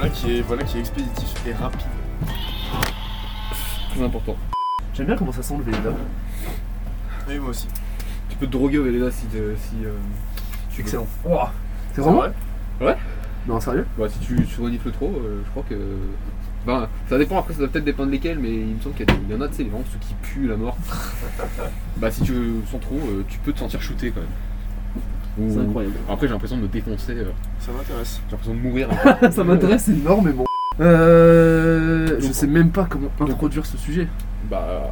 Voilà qui est, voilà qui est expéditif et rapide. Très important. J'aime bien comment ça sent le Véleda. Oui, moi aussi. Tu peux te droguer au Véleda si, si euh, tu veux. Excellent. Ouah. C'est vraiment vrai Non, sérieux Bah, si tu, tu renifles trop, euh, je crois que. Ben, ça dépend, après ça doit peut-être dépendre lesquels, mais il me semble qu'il y, a des- il y en a, tu sais, les gens, ceux qui puent la mort. bah, si tu sens trop, euh, tu peux te sentir shooté quand même. Ou- C'est incroyable. Après, j'ai l'impression de me défoncer, euh, Ça m'intéresse. j'ai l'impression de mourir. un peu. ça m'intéresse énormément. Euh, je sais même pas comment introduire ce sujet. bah,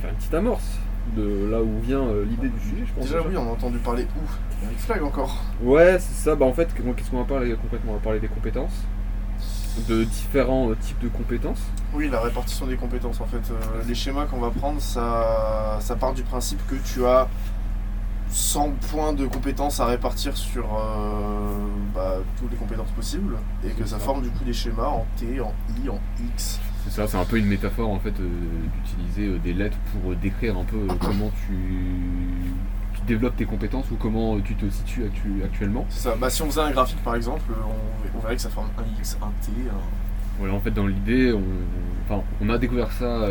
faire une petite amorce de là où vient euh, l'idée du sujet, je pense. Déjà, oui, on a entendu parler où Avec Flag encore. Ouais, c'est ça. Bah, en fait, qu'est-ce qu'on va parler concrètement? On va parler des compétences, de différents euh, types de compétences. Oui, la répartition des compétences en fait. Euh, les schémas qu'on va prendre, ça, ça part du principe que tu as 100 points de compétences à répartir sur euh, bah, toutes les compétences possibles et que ça forme du coup des schémas en T, en I, en X. C'est ça, c'est un peu une métaphore en fait euh, d'utiliser euh, des lettres pour décrire un peu comment tu, tu développes tes compétences ou comment tu te situes actu- actuellement. C'est ça. Bah, si on faisait un graphique par exemple, on, on verrait que ça forme un X, un T, un... Voilà, en fait, dans l'idée, on, on a découvert ça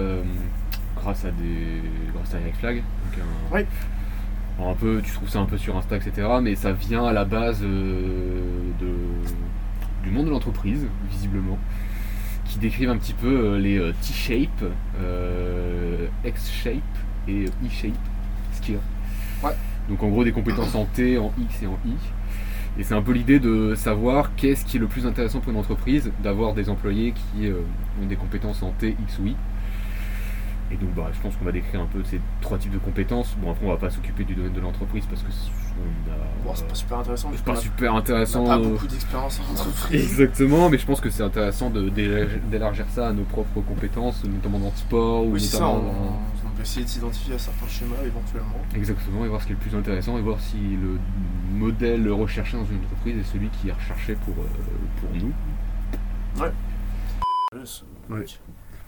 grâce à des, grâce à Flag. Donc un, Oui. Un peu, tu trouves ça un peu sur Insta, etc. Mais ça vient à la base euh, de, du monde de l'entreprise, visiblement, qui décrivent un petit peu euh, les euh, T-shape, X-shape et E-shape, ce qu'il y a. Ouais. Donc en gros des compétences en T, en X et en I. Et c'est un peu l'idée de savoir qu'est-ce qui est le plus intéressant pour une entreprise, d'avoir des employés qui euh, ont des compétences en T, X ou Y. Et donc bah, je pense qu'on va décrire un peu ces trois types de compétences. Bon après on va pas s'occuper du domaine de l'entreprise parce que c'est on a- Bon, c'est pas super intéressant. c'est pas a- super on intéressant. n'a pas euh, beaucoup d'expérience en entreprise. Exactement, mais je pense que c'est intéressant d'élargir ça à nos propres compétences, notamment dans le sport ou Oui, c'est ça. notamment On, dans- on peut essayer de s'identifier à certains schémas éventuellement. Exactement, et voir ce qui est le plus intéressant et voir si le modèle recherché dans une entreprise est celui qui est recherché pour, euh, pour nous. Ouais.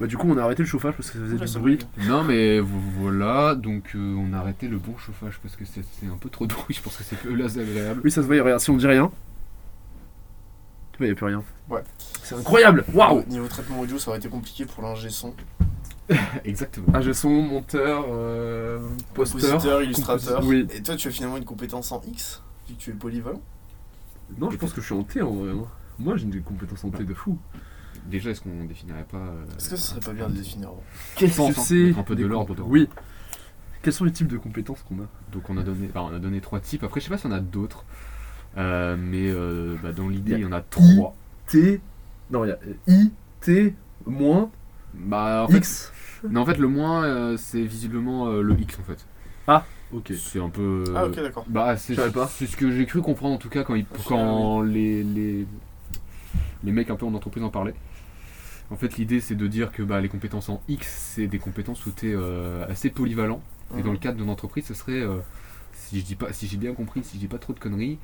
Bah, du coup, on a arrêté le chauffage parce que ça faisait du bruit. Non, mais vo- voilà, donc euh, on a arrêté le bon chauffage parce que c'est c'est un peu trop de bruit, je pense que c'est peu là c'est agréable. Oui, ça se voit, regarde, si on dit rien. Tu vois, il n'y a plus rien. Ouais. C'est incroyable Waouh Niveau traitement audio, ça aurait été compliqué pour l'ingé son. Exactement. J'ai son, monteur, euh, posteur. Compositeur, illustrateur. composi- Oui. Et toi, tu as finalement une compétence en X, vu que tu es polyvalent? Non, je pense que je suis en T en vrai. hein. Moi, j'ai une compétence en T de fou. Déjà, est-ce qu'on définirait pas. euh, Est-ce que ce serait pas bien de définir Qu'est-ce que hein, c'est un peu de l'ordre dedans. Oui. Quels sont les types de compétences qu'on a Donc on a donné, enfin, on a donné trois types. Après, je sais pas s'il y en a d'autres, Euh, mais euh, bah, dans l'idée, Il y il en a trois. T. Non, il y a I, T, moins, Bah, en fait, X. non, en fait, le moins, euh, c'est visiblement euh, le X en fait. Ok. C'est un peu. Ah, ok, d'accord. Bah, c'est Je savais pas. c'est ce que j'ai cru comprendre en tout cas quand, ils- quand les, les, les mecs un peu en entreprise en parlaient. En fait, l'idée c'est de dire que bah, les compétences en X, c'est des compétences où tu es assez polyvalent. Et dans le cadre d'une entreprise, ce serait, euh, si je dis pas, si j'ai bien compris, si je dis pas trop de conneries,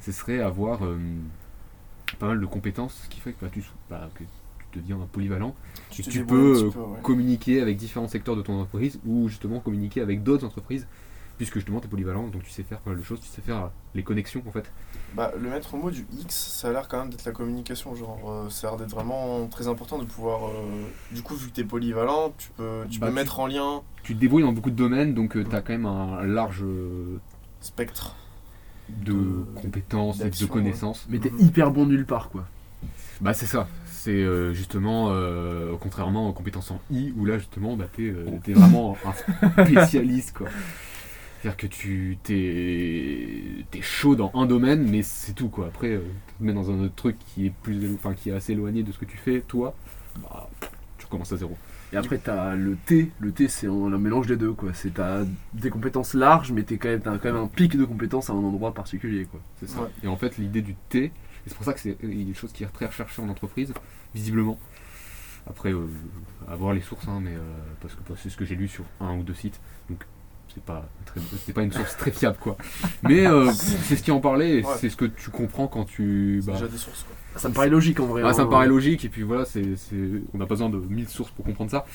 ce serait avoir euh, pas mal de compétences, ce qui fait que, bah, tu, bah, que tu deviens polyvalent Tu, et tu peux euh, peu, ouais. communiquer avec différents secteurs de ton entreprise ou justement communiquer avec d'autres entreprises puisque justement tu es polyvalent donc tu sais faire pas mal de choses, tu sais faire euh, les connexions en fait. Bah, le maître mot du X, ça a l'air quand même d'être la communication. Genre, euh, ça a l'air d'être vraiment très important de pouvoir. euh, du coup, vu que t'es polyvalent, tu peux, tu Bah, peux tu- mettre en lien Tu te débrouilles dans beaucoup de domaines donc tu as quand même un large euh, spectre. de De- compétences et de connaissances. Mais t'es Mhm. hyper bon nulle part, quoi. Bah c'est ça. C'est euh, justement, euh, contrairement aux compétences en I, où là justement, bah, t'es euh, t'es vraiment un spécialiste quoi. C'est-à-dire que tu t'es t'es chaud dans un domaine, mais c'est tout quoi. Après, euh, tu te mets dans un autre truc qui est plus, enfin qui est assez éloigné de ce que tu fais, toi, bah, tu recommences à zéro. Et après, t'as le T. Le T, c'est un, mélange des deux, quoi. C'est t'as des compétences larges, mais t'es quand même, t'as quand même un pic de compétences à un endroit particulier, quoi. C'est ça. Ouais. Et en fait, l'idée du T, c'est pour ça que c'est une chose qui est très recherchée en entreprise, visiblement. Après, euh, à voir les sources, hein, mais euh, parce que bah, c'est ce que j'ai lu sur un ou deux sites, donc c'est pas très- c'est pas une source très fiable quoi. Mais euh, c'est ce qui en parlait, et Ouais. c'est ce que tu comprends quand tu. C'est bah, déjà des sources, quoi. Ça me paraît logique en vrai. ah, ça me paraît logique, et puis voilà, c'est, c'est- on n'a pas besoin de 1000 sources pour comprendre ça.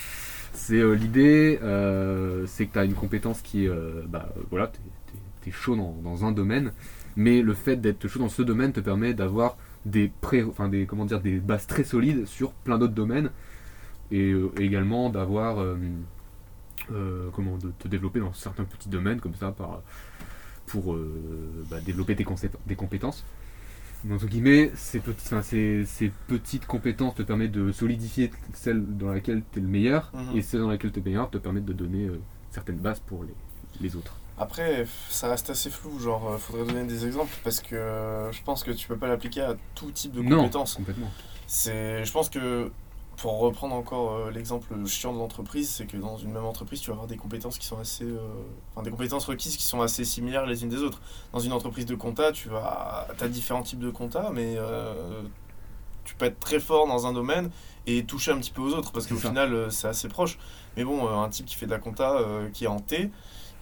C'est euh, l'idée, euh, c'est que tu as une compétence qui est. euh, bah, voilà, t'es, t'es- t'es chaud dans, dans un domaine, mais le fait d'être chaud dans ce domaine te permet d'avoir des pré, enfin des comment dire des bases très solides sur plein d'autres domaines et euh, également d'avoir euh, comment de te développer dans certains petits domaines comme ça par pour euh, bah, développer tes, des compétences. Mais Entre guillemets, ces, petits, enfin, ces, ces petites compétences te permettent de solidifier celle dans laquelle tu es le meilleur, Mhm. et celle dans laquelle tu es meilleur te permettent de donner euh, certaines bases pour les, les autres. Après, ça reste assez flou, genre, euh, faudrait donner des exemples parce que je pense que tu peux pas l'appliquer à tout type de Non, compétences. complètement. C'est, je pense que pour reprendre encore euh, l'exemple chiant de l'entreprise, c'est que dans une même entreprise, tu vas avoir des compétences qui sont assez, euh, enfin des compétences requises qui sont assez similaires les unes des autres. Dans une entreprise de compta, tu vas, as différents types de compta, mais euh, tu peux être très fort dans un domaine et toucher un petit peu aux autres parce qu'au final, c'est assez proche. Mais bon, un type qui fait de la compta, qui est en T,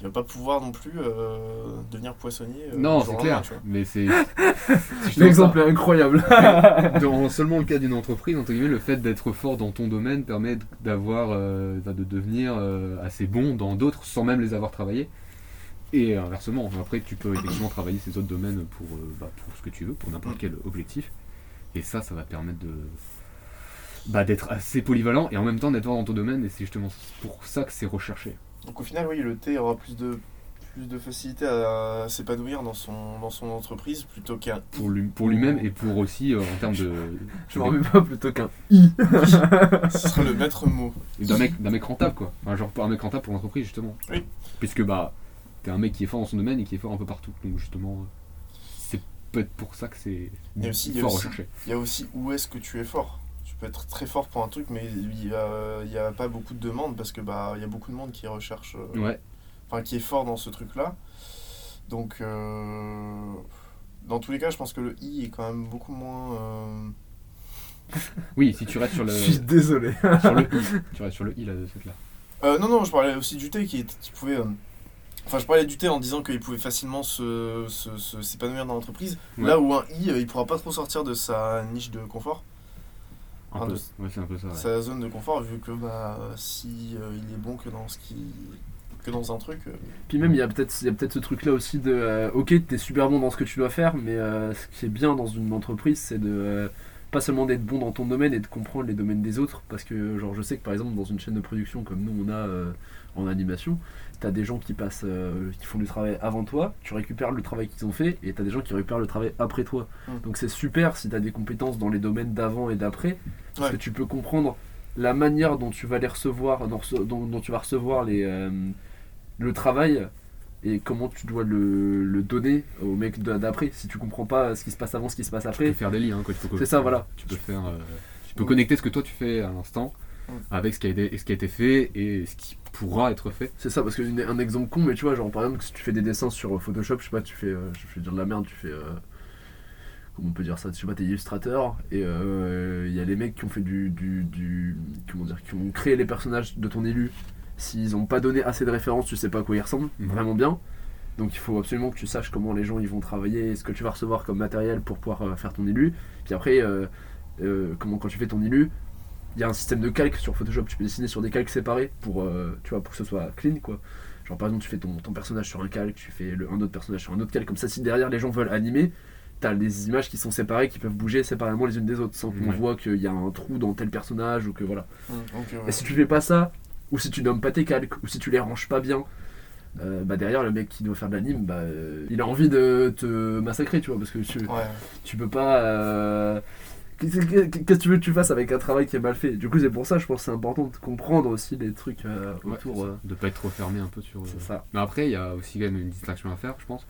va pas pouvoir non plus euh, devenir poissonnier. euh, non, c'est clair, lendemain, tu vois. mais c'est. L'exemple est incroyable. Dans seulement le cas d'une entreprise, entre guillemets, le fait d'être fort dans ton domaine permet d'avoir, euh, de devenir euh, assez bon dans d'autres sans même les avoir travaillés. Et inversement, après tu peux effectivement travailler ces autres domaines pour, euh, bah, pour ce que tu veux, pour n'importe Mm. quel objectif. Et ça, ça va permettre de bah, d'être assez polyvalent et en même temps d'être fort dans ton domaine. Et c'est justement pour ça que c'est recherché. Donc au final, oui, le T aura plus de, plus de facilité à s'épanouir dans son, dans son entreprise plutôt qu'un Pour lui- pour lui-même et pour aussi euh, en termes de. Je m'en remets pas plutôt qu'un i. Ce serait le maître mot. Et d'un mec, d'un mec rentable quoi. Enfin, genre un mec rentable pour l'entreprise justement. Oui. Puisque bah t'es un mec qui est fort dans son domaine et qui est fort un peu partout. Donc justement euh, c'est peut-être pour ça que c'est fort aussi- recherché. Il y a aussi où est-ce que tu es fort. Peux être très fort pour un truc, mais il n'y a, pas beaucoup de demandes parce que bah il y a beaucoup de monde qui recherche, euh, Ouais. enfin qui est fort dans ce truc-là. Donc euh, dans tous les cas, je pense que le I est quand même beaucoup moins. euh, Oui, si tu restes sur le Je suis désolé. sur le i, tu restes sur le i là de cette là. Euh, non, non, je parlais aussi du thé qui, est- qui pouvait. euh, Enfin, je parlais du thé en disant qu'il pouvait facilement se, se- se- s'épanouir dans l'entreprise. Ouais. Là où un I, il pourra pas trop sortir de sa niche de confort, Un peu. de- Ouais, c'est un peu ça. ouais. sa zone de confort, vu que bah, si euh, il est bon que dans ce qui. que dans un truc. euh, Puis même, il y a peut-être il y a peut-être ce truc-là aussi de euh, ok, t'es super bon dans ce que tu dois faire, mais euh, ce qui est bien dans une entreprise, c'est de euh, pas seulement d'être bon dans ton domaine et de comprendre les domaines des autres. Parce que, genre, je sais que par exemple, dans une chaîne de production comme nous on a euh, en animation, t'as des gens qui passent, euh, qui font du travail avant toi, tu récupères le travail qu'ils ont fait, et t'as des gens qui récupèrent le travail après toi. Mm. Donc c'est super si t'as des compétences dans les domaines d'avant et d'après, parce Ouais. que tu peux comprendre la manière dont tu vas les recevoir, dont, dont- dont tu vas recevoir les, euh, le travail et comment tu dois le, le donner au mec d'après. Si tu comprends pas ce qui se passe avant, ce qui se passe Tu peux après, faire des liens quoi. faut que- C'est ça, voilà. Tu peux faire. euh, tu peux Ouais. connecter ce que toi tu fais à l'instant Mm. Avec ce qui a été, ce qui a été fait et ce qui pourra être fait. c'est ça. Parce que une- un exemple con, mais tu vois, genre par exemple, si tu fais des dessins sur Photoshop, je sais pas, tu fais, euh, je vais dire de la merde, tu fais. euh, comment on peut dire ça Je sais pas, t'es illustrateur et il y a les mecs qui ont fait du, du, du- Comment dire Qui ont créé les personnages de ton élu. S'ils ont pas donné assez de références, tu sais pas à quoi ils ressemblent vraiment bien. Donc il faut absolument que tu saches comment les gens ils vont travailler, et ce que tu vas recevoir comme matériel pour pouvoir euh, faire ton élu. Puis après, euh, euh, comment quand tu fais ton élu, il y a un système de calque sur Photoshop, tu peux dessiner sur des calques séparés pour, euh, tu vois, pour que ce soit clean quoi. Genre par exemple tu fais ton, ton personnage sur un calque, tu fais le, un autre personnage sur un autre calque, comme ça si derrière les gens veulent animer, t'as des images qui sont séparées, qui peuvent bouger séparément les unes des autres, sans qu'on Ouais. voit qu'il y a un trou dans tel personnage ou que voilà. euh, Et si tu fais pas ça, ou si tu nommes pas tes calques, ou si tu les ranges pas bien, euh, bah derrière le mec qui doit faire de l'anime, bah, euh, il a envie de te massacrer, tu vois, parce que tu, ouais. tu peux pas. Qu'est-ce que tu veux que tu fasses avec un travail qui est mal fait? Du coup, c'est pour ça, je pense que c'est important de comprendre aussi les trucs euh, Ouais, autour. euh, De pas être trop fermé un peu sur. euh, c'est ça. Mais après, il y a aussi quand même une distinction à faire, je pense.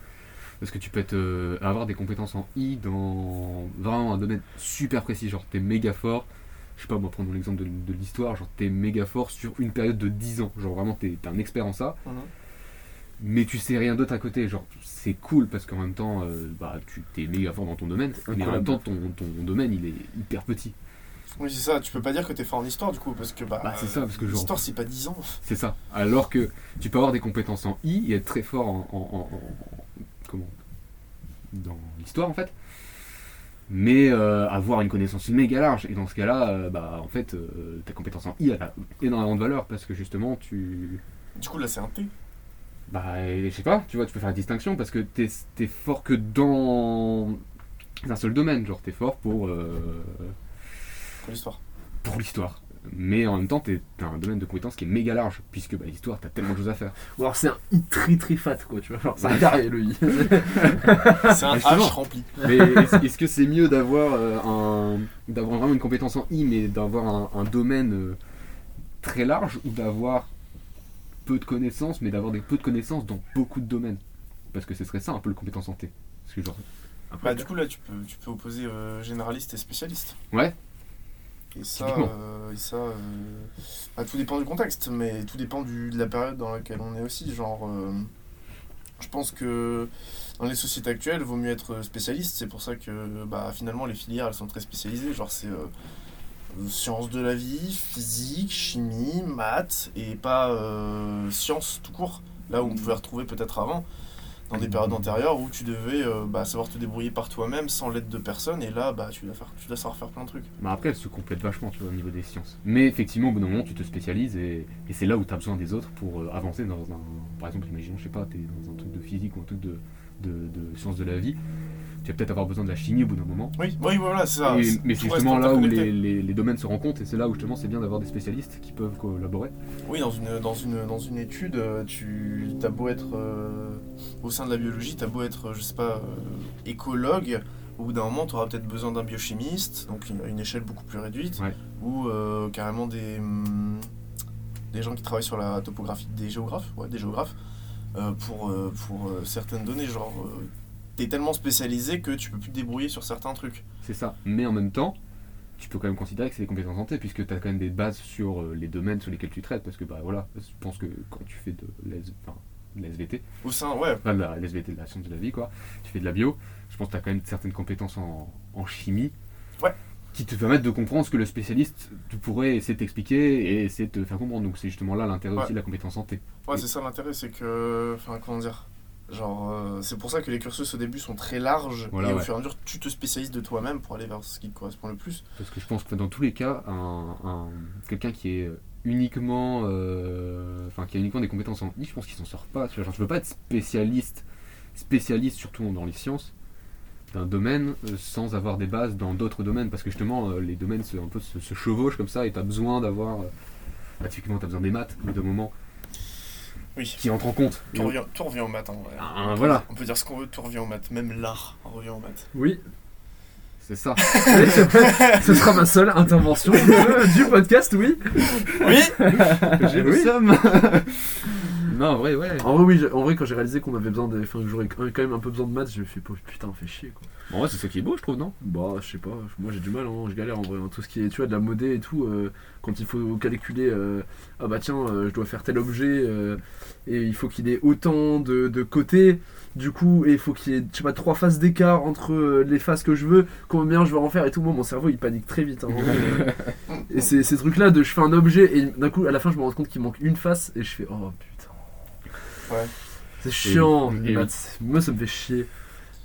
Parce que tu peux être, euh, avoir des compétences en I dans vraiment un domaine super précis. Genre, t'es méga fort. Je sais pas, moi, prenons l'exemple de, de l'histoire. Genre, t'es méga fort sur une période de 10 ans. Genre, vraiment, t'es t'es un expert en ça. Mhm. Mais tu sais rien d'autre à côté. Genre, c'est cool parce qu'en même temps, euh, bah, tu t'es méga fort dans ton domaine. Mais en même temps, ton, ton domaine, il est hyper petit. Oui, c'est ça, tu peux pas dire que t'es fort en histoire du coup, parce que bah. Bah, c'est ça, parce que genre- L'histoire, c'est pas 10 ans. C'est ça. Alors que tu peux avoir des compétences en I et être très fort en, en- en- en- comment dans l'histoire en fait. Mais euh, avoir une connaissance méga large et dans ce cas-là, euh, bah en fait, euh, ta compétence en I elle a énormément de valeur parce que justement tu, Du coup, là, c'est un T. bah je sais pas, tu vois, tu peux faire la distinction parce que t'es es fort que dans un seul domaine. Genre, t'es fort pour, euh, Pour l'histoire. pour l'histoire. Mais en même temps, t'es- t'as un domaine de compétences qui est méga large, puisque bah, l'histoire, t'as tellement de choses à faire. Ou alors c'est un i très très fat quoi, tu vois. Genre c'est un carré le i. C'est un. H rempli. Mais est-ce que c'est mieux d'avoir euh, un d'avoir vraiment une compétence en I, mais d'avoir un, un domaine euh, très large, ou d'avoir peu de connaissances, mais d'avoir des peu de connaissances dans beaucoup de domaines Parce que ce serait ça un peu le compétence en T. Parce que genre, Bah, du coup, là, tu peux, tu peux opposer euh, généraliste et spécialiste. Ouais. Et ça, euh, et ça euh, bah, tout dépend du contexte, mais tout dépend du, de la période dans laquelle on est aussi. Genre, euh, je pense que dans les sociétés actuelles, il vaut mieux être spécialiste. C'est pour ça que bah, finalement, les filières, elles sont très spécialisées. Genre, c'est euh, sciences de la vie, physique, chimie, maths, et pas euh, sciences tout court. Là où on pouvait retrouver peut-être avant, dans des périodes antérieures où tu devais euh, bah, savoir te débrouiller par toi-même sans l'aide de personne, et là, bah, tu, dois faire, tu dois savoir faire plein de trucs. bah après, elles se complètent vachement, tu vois, au niveau des sciences. Mais effectivement, au bout d'un moment, tu te spécialises, et, c'est là où tu as besoin des autres pour euh, avancer dans un. Par exemple, imaginons, je sais pas, t'es dans un truc de physique ou un truc de sciences de la vie. Tu vas peut-être avoir besoin de la chimie au bout d'un moment. Oui, oui voilà, c'est ça. Et- mais c'est justement là où les, les- les domaines se rencontrent et c'est là où justement c'est bien d'avoir des spécialistes qui peuvent collaborer. Oui, dans une, dans une, dans une étude, euh, tu as beau être euh, au sein de la biologie, tu as beau être, je sais pas, euh, écologue, au bout d'un moment, tu auras peut-être besoin d'un biochimiste, donc une, une échelle beaucoup plus réduite, Ouais. ou euh, carrément des, hum, des gens qui travaillent sur la topographie, des géographes, ouais, des géographes, pour, pour certaines données. Genre, t'es tellement spécialisé que tu peux plus te débrouiller sur certains trucs. C'est ça. Mais en même temps, tu peux quand même considérer que c'est des compétences santé puisque tu as quand même des bases sur euh, les domaines sur lesquels tu traites. Parce que bah voilà, je pense que quand tu fais de l'S- enfin, de la SVT, Au sein, ouais, enfin de la l'SVT de la science de la vie quoi, tu fais de la bio, je pense que tu as quand même certaines compétences en, en chimie. Ouais. Qui te permettent de comprendre ce que le spécialiste tu pourrait essayer de t'expliquer et essayer de te faire comprendre. Donc c'est justement là l'intérêt Ouais. aussi de la compétence santé. Ouais, c'est ça l'intérêt, c'est que. Enfin, comment dire Genre, euh, c'est pour ça que les cursus au début sont très larges, Voilà, et au fur et à mesure, tu te spécialises de toi-même pour aller vers ce qui te correspond le plus. Parce que je pense que dans tous les cas, un, un- quelqu'un qui est uniquement, euh, enfin qui a uniquement des compétences en I, je pense qu'il s'en sort pas. Tu vois, genre, tu peux pas être spécialiste, spécialiste surtout dans les sciences d'un domaine euh, sans avoir des bases dans d'autres domaines, parce que justement les domaines se, un peu se, se chevauchent comme ça, et tu as besoin d'avoir, bah, typiquement tu as besoin des maths, au bout d'un moment, Oui. qui entrent en compte. Tout on- revient, tout revient aux maths, en vrai. Ah, On peut- voilà. On peut dire ce qu'on veut, tout revient aux maths. Même l'art revient aux maths. Oui. C'est ça. Ce sera ma seule intervention de- du podcast, oui. Oui J'ai le Oui. Non, en vrai, ouais. En vrai, oui, en vrai, quand j'ai réalisé qu'on avait besoin des. Enfin, que j'aurais quand même un peu besoin de maths, je me suis fait putain, fait chier quoi. En vrai, c'est ça qui est beau, je trouve, non? Bah, je sais pas, moi j'ai du mal, hein, je galère en vrai. hein. Tout ce qui est, tu vois, de la modée et tout, euh, quand il faut calculer, euh, ah bah tiens, euh, je dois faire tel objet, euh, et il faut qu'il ait autant de, de côtés, du coup, et il faut qu'il y ait, je sais pas, trois faces d'écart entre euh, les faces que je veux, combien je veux en faire et tout. Moi, mon cerveau il panique très vite. hein, et c'est ces trucs-là de je fais un objet, et d'un coup, à la fin, je me rends compte qu'il manque une face, et je fais, oh putain. Ouais. C'est chiant, Et oui. Moi, ça me fait chier.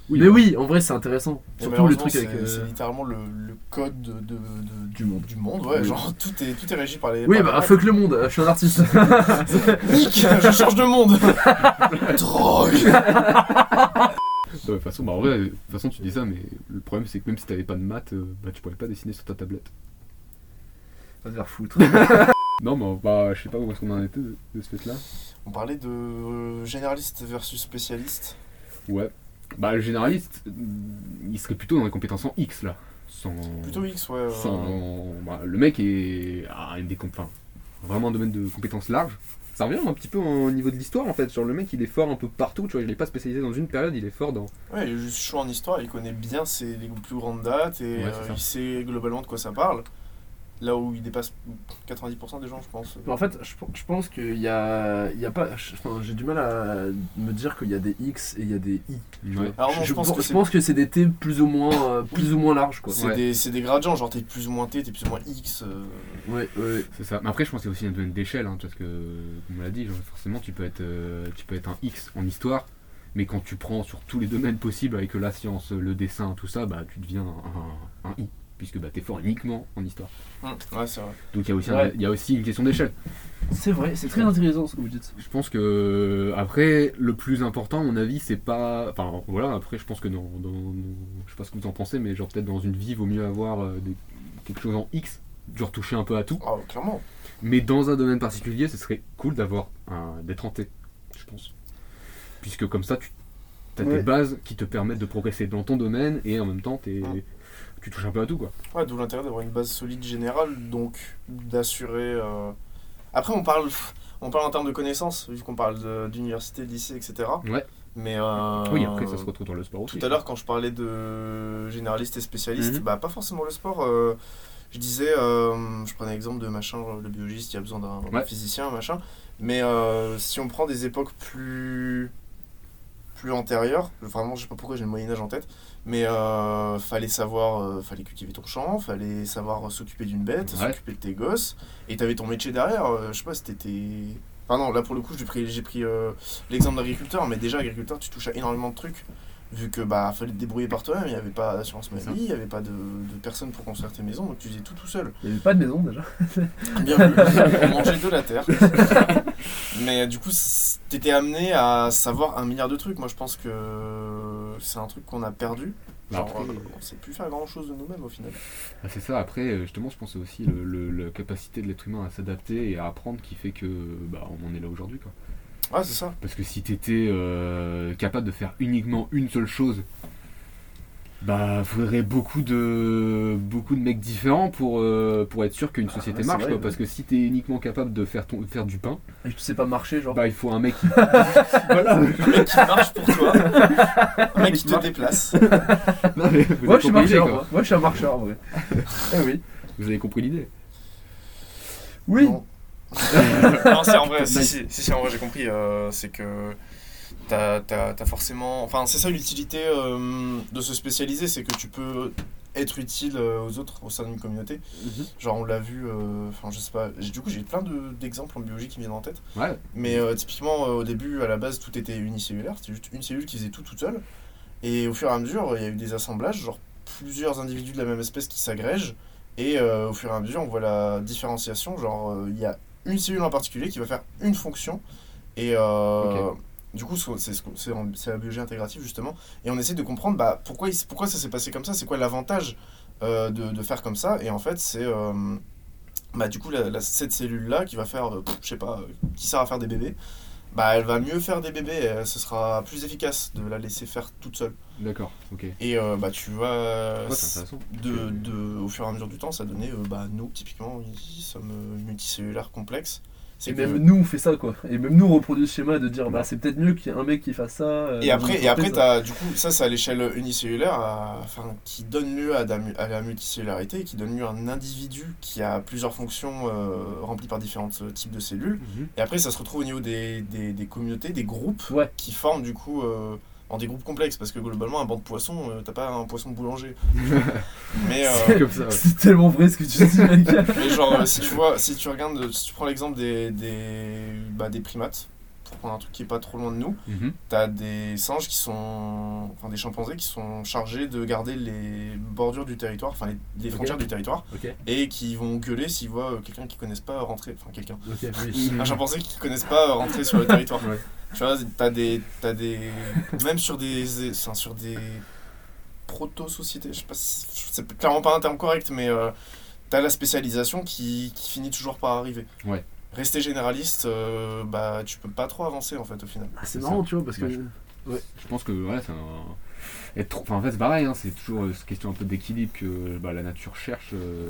Oui. Mais oui, en vrai, c'est intéressant. Et Surtout le truc c'est avec. euh, c'est littéralement le, le code de, de- de- Du monde. Du monde, ouais. Oui. Genre, tout est, tout est régi par les. Oui, par bah les fuck le monde, je suis un artiste. Nick, je change de monde Drogue De toute façon, bah, en vrai, de toute façon, tu dis ça, mais le problème, c'est que même si t'avais pas de maths, euh, bah, tu pourrais pas dessiner sur ta tablette. Va te faire foutre. Non, mais bah, je sais pas où est-ce qu'on en était de, de ce fait-là. On parlait de euh, généraliste versus spécialiste. Ouais. Bah, le généraliste, il serait plutôt dans les compétences en X, là. Sans. Plutôt X, ouais. sans- bah, le mec est. a une des enfin, vraiment un domaine de compétences large. Ça revient un petit peu au niveau de l'histoire en fait. Sur le mec, il est fort un peu partout. Tu vois, il est pas spécialisé dans une période, il est fort dans. Ouais, il est juste chaud en histoire, il connaît bien ses, les plus grandes dates et Ouais, euh, il sait globalement de quoi ça parle. Là où il dépasse 90% des gens, je pense. En fait, je, je pense qu'il y a, il y a pas. Enfin, j'ai du mal à me dire qu'il y a des X et il y a des I. Ouais. Alors non, je, pense que c'est que c'est des T plus ou moins, euh, plus ou moins larges quoi. c'est Ouais. des, c'est des gradients, genre t'es plus ou moins T, t'es plus ou moins X. euh, Ouais, ouais. C'est ça. Mais après, je pense y a aussi un domaine d'échelle, hein, parce que, comme on l'a dit, genre, forcément, tu peux, être, euh, tu peux être un X en histoire, mais quand tu prends sur tous les domaines possibles, avec la science, le dessin, tout ça, bah, tu deviens un, un- un I, puisque bah, tu es fort uniquement en histoire. hum, ouais, c'est vrai. Donc il y, a aussi un- Ouais. il y a aussi une question d'échelle. C'est vrai, c'est très intéressant ce que vous dites. Je pense que après le plus important à mon avis c'est pas enfin voilà après je pense que dans, dans- dans- je sais pas ce que vous en pensez mais genre peut-être dans une vie vaut mieux avoir euh, des- quelque chose en X genre toucher un peu à tout Ah, clairement. mais dans un domaine particulier ce serait cool d'avoir un d'être en T je pense puisque comme ça tu as Ouais. des bases qui te permettent de progresser dans ton domaine et en même temps t'es- Ouais. Tu touches un peu à tout quoi Ouais, d'où l'intérêt d'avoir une base solide générale, donc d'assurer. euh, Après, on parle, on parle en termes de connaissances, vu qu'on parle de- d'université, de lycée, etc. Ouais. Mais euh, oui après ça se retrouve dans le sport aussi Tout à l'heure, quand je parlais de généraliste et spécialiste, Mhm. bah pas forcément le sport. euh, je disais, euh, je prenais l'exemple de machin, le biologiste, il y a besoin d'un Ouais. physicien, machin. Mais si on prend des époques plus plus antérieures, vraiment, je sais pas pourquoi j'ai le Moyen Âge en tête, mais euh, fallait savoir, euh, fallait cultiver ton champ, fallait savoir s'occuper d'une bête, Ouais. s'occuper de tes gosses, et t'avais ton métier derrière. euh, je sais pas, c'était Enfin non, là pour le coup, j'ai pris, j'ai pris euh, l'exemple d'agriculteur, mais déjà agriculteur, tu touches à énormément de trucs, vu que bah fallait te débrouiller par toi-même, il n'y avait pas d'assurance maladie, il n'y avait pas de, de personne pour construire tes maisons, donc tu faisais tout tout seul. Il n'y avait pas de maison déjà. Bien vu, on mangeait de la terre. mais du coup, t'étais amené à savoir un milliard de trucs. Moi, je pense que c'est un truc qu'on a perdu. Bah, Genre, après- euh, on sait plus faire grand chose de nous-mêmes au final. Ah, c'est ça, après, euh, justement, je pense aussi le, le- la capacité de l'être humain à s'adapter et à apprendre qui fait que bah, on en est là aujourd'hui. quoi. Ouais, c'est ça. Parce que si t'étais euh, capable de faire uniquement une seule chose, bah faudrait beaucoup de beaucoup de mecs différents pour, euh, pour être sûr qu'une Ah, société ouais, marche. vrai, quoi. ouais. Parce que si t'es uniquement capable de faire, ton, faire du pain, Et tu sais pas marcher, genre. bah il faut un mec qui. voilà Un mec qui marche pour toi, un mec qui te déplace. Non, mais vous moi je suis marcheur, quoi. moi. Moi, je suis un marcheur en vrai. eh oui. Vous avez compris l'idée. Oui. Non. non, c'est en vrai, si, si, si, en vrai, j'ai compris. euh, c'est que t'as as, forcément. Enfin, c'est ça l'utilité euh, de se spécialiser, c'est que tu peux être utile euh, aux autres au sein d'une communauté. Genre, on l'a vu, euh, enfin, je sais pas. Du coup, j'ai plein de- d'exemples en biologie qui me viennent en tête. Ouais, Mais typiquement, au début, à la base, tout était unicellulaire. C'était juste une cellule qui faisait tout toute seule. Et au fur et à mesure, il y a eu des assemblages, genre plusieurs individus de la même espèce qui s'agrègent. Et au fur et à mesure, on voit la différenciation. Genre, il y a une cellule en particulier qui va faire une fonction. Et euh, du coup, c'est la biologie intégrative, justement. Et on essaie de comprendre bah, pourquoi, il pourquoi ça s'est passé comme ça. C'est quoi l'avantage euh, de, de faire comme ça. Et en fait, c'est. euh, bah, du coup, la, la- cette cellule-là qui va faire, je sais pas, qui sert à faire des bébés, bah, elle va mieux faire des bébés, et, euh, ce sera plus efficace de la laisser faire toute seule. d'accord, ok. Et euh, bah, tu vois, Ouais, c'est intéressant. de, de, au fur et à mesure du temps, ça donnait, euh, bah, nous, typiquement, ils sommes multicellulaires complexes. Et que- même nous on fait ça quoi. Et même nous on reproduit ce schéma de dire bah c'est peut-être mieux qu'il y ait un mec qui fasse ça. euh, Et après, et après du coup, ça, c'est à l'échelle unicellulaire, enfin, qui donne lieu à, la mu- à la multicellularité qui donne lieu à un individu qui a plusieurs fonctions euh, remplies par différents euh, types de cellules. Mhm. Et après, ça se retrouve au niveau des, des, des communautés, des groupes Ouais. qui forment du coup euh, en des groupes complexes. Parce que globalement, un banc de poissons, euh, t'as pas un poisson boulanger. mais, euh, C'est tellement vrai ce que tu dis mec. mais genre, euh, si tu vois, si tu regardes, si tu prends l'exemple des, des, bah, des primates, pour prendre un truc qui est pas trop loin de nous, Mhm. T'as des singes qui sont. Enfin, des chimpanzés qui sont chargés de garder les bordures du territoire, enfin, les, frontières du territoire, et qui vont gueuler s'ils voient euh, quelqu'un qu'ils connaissent pas rentrer. Enfin, quelqu'un. Oui. Un chimpanzé qu'ils connaissent pas rentrer sur le territoire. Ouais. Tu vois, t'as des. T'as des. Même sur des. Enfin, sur des. Proto-sociétés, je sais pas si. C'est clairement pas un terme correct, mais. euh, t'as la spécialisation qui, qui finit toujours par arriver. Ouais. Rester généraliste, euh, bah, tu peux pas trop avancer en fait au final. Ah, c'est marrant ça. tu vois parce que. Ouais. Je pense que ouais, c'est un... être trop... enfin, en fait c'est pareil, hein, c'est toujours euh, cette question un peu d'équilibre que bah, la nature cherche euh,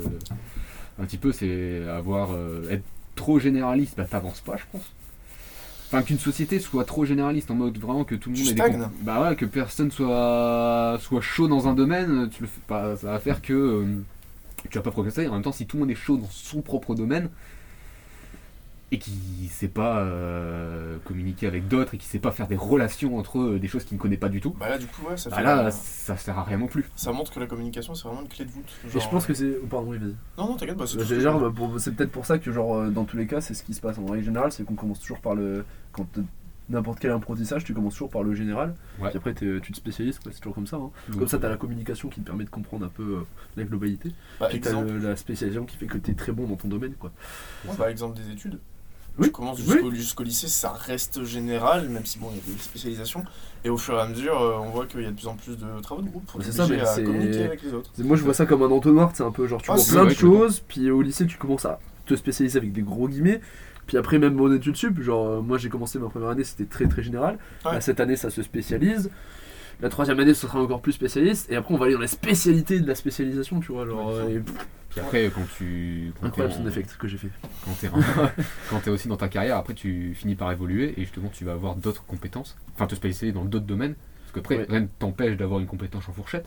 un petit peu, c'est avoir euh, être trop généraliste, bah t'avances pas je pense. Enfin qu'une société soit trop généraliste en mode vraiment que tout le monde ait des comp- bah ouais que personne soit soit chaud dans un domaine, tu le fais pas, ça va faire que euh, tu vas pas progresser. En même temps si tout le monde est chaud dans son propre domaine et qui sait pas euh, communiquer avec d'autres et qui sait pas faire des relations entre eux, des choses qu'il ne connaît pas du tout, Bah là, du coup, ouais, ça bah fait. là euh, ça sert à rien non plus. ça montre que la communication c'est vraiment une clé de voûte. Et je pense que c'est. oh, pardon oui vas-y. Non, non, t'inquiète, bah, c'est tout bah, pour- c'est peut-être pour ça que genre euh, dans tous les cas c'est ce qui se passe en règle générale, c'est qu'on commence toujours par le quand n'importe quel apprentissage tu commences toujours par le général, Ouais. puis après tu te spécialises quoi, c'est toujours comme ça. hein. Comme ça t'as la communication qui te permet de comprendre un peu euh, la globalité, Bah, puis exemple, le- la spécialisation qui fait que t'es très bon dans ton domaine quoi. ouais, bah, exemple des études. Oui, Tu commences jusqu'au jusqu'au lycée, ça reste général, même si bon, il y a des spécialisations. Et au fur et à mesure, euh, on voit qu'il y a de plus en plus de travaux de groupe pour ça, mais à communiquer avec les autres. Moi je vois ça comme un entonnoir, c'est un peu genre tu Ah, vois plein de choses, puis au lycée tu commences à te spécialiser avec des gros guillemets, puis après même mon étude sup, genre euh, moi j'ai commencé ma première année c'était très très général, Ouais. Là, cette année ça se spécialise, la troisième année ce sera encore plus spécialiste, et après on va aller dans la spécialité de la spécialisation, tu vois, genre... euh, et- Puis après, quand tu. Quand Incroyable t'es son en- effect que j'ai fait. quand t'es quand t'es aussi dans ta carrière, après tu finis par évoluer et justement tu vas avoir d'autres compétences, enfin te spécialiser dans d'autres domaines, parce qu'après Ouais. rien ne t'empêche d'avoir une compétence en fourchette.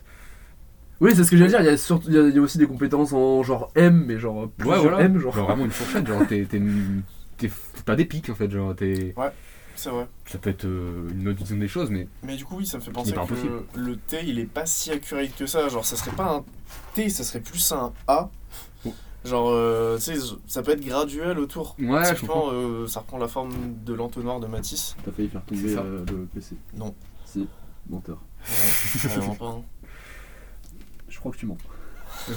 Oui c'est ce que j'allais dire, il y, a surtout- il y a- aussi des compétences en genre M, mais genre plusieurs M, genre... Genre vraiment une fourchette, genre t'es, t'es, t'as des pics en fait, genre t'es, C'est vrai. ça peut être euh, une autre vision des choses, mais Mais du coup, oui, ça me fait penser pas que impossible. le T, il est pas si accurate que ça. Genre, ça serait pas un T, ça serait plus un A. Oh. Genre, euh, tu sais, ça peut être graduel autour. ouais, je comprends. Typiquement, euh, ça reprend la forme de l'entonnoir de Matisse. T'as failli faire tomber euh, le PC. Non. Si, menteur. Ouais, vraiment pas. hein. Je crois que tu mens.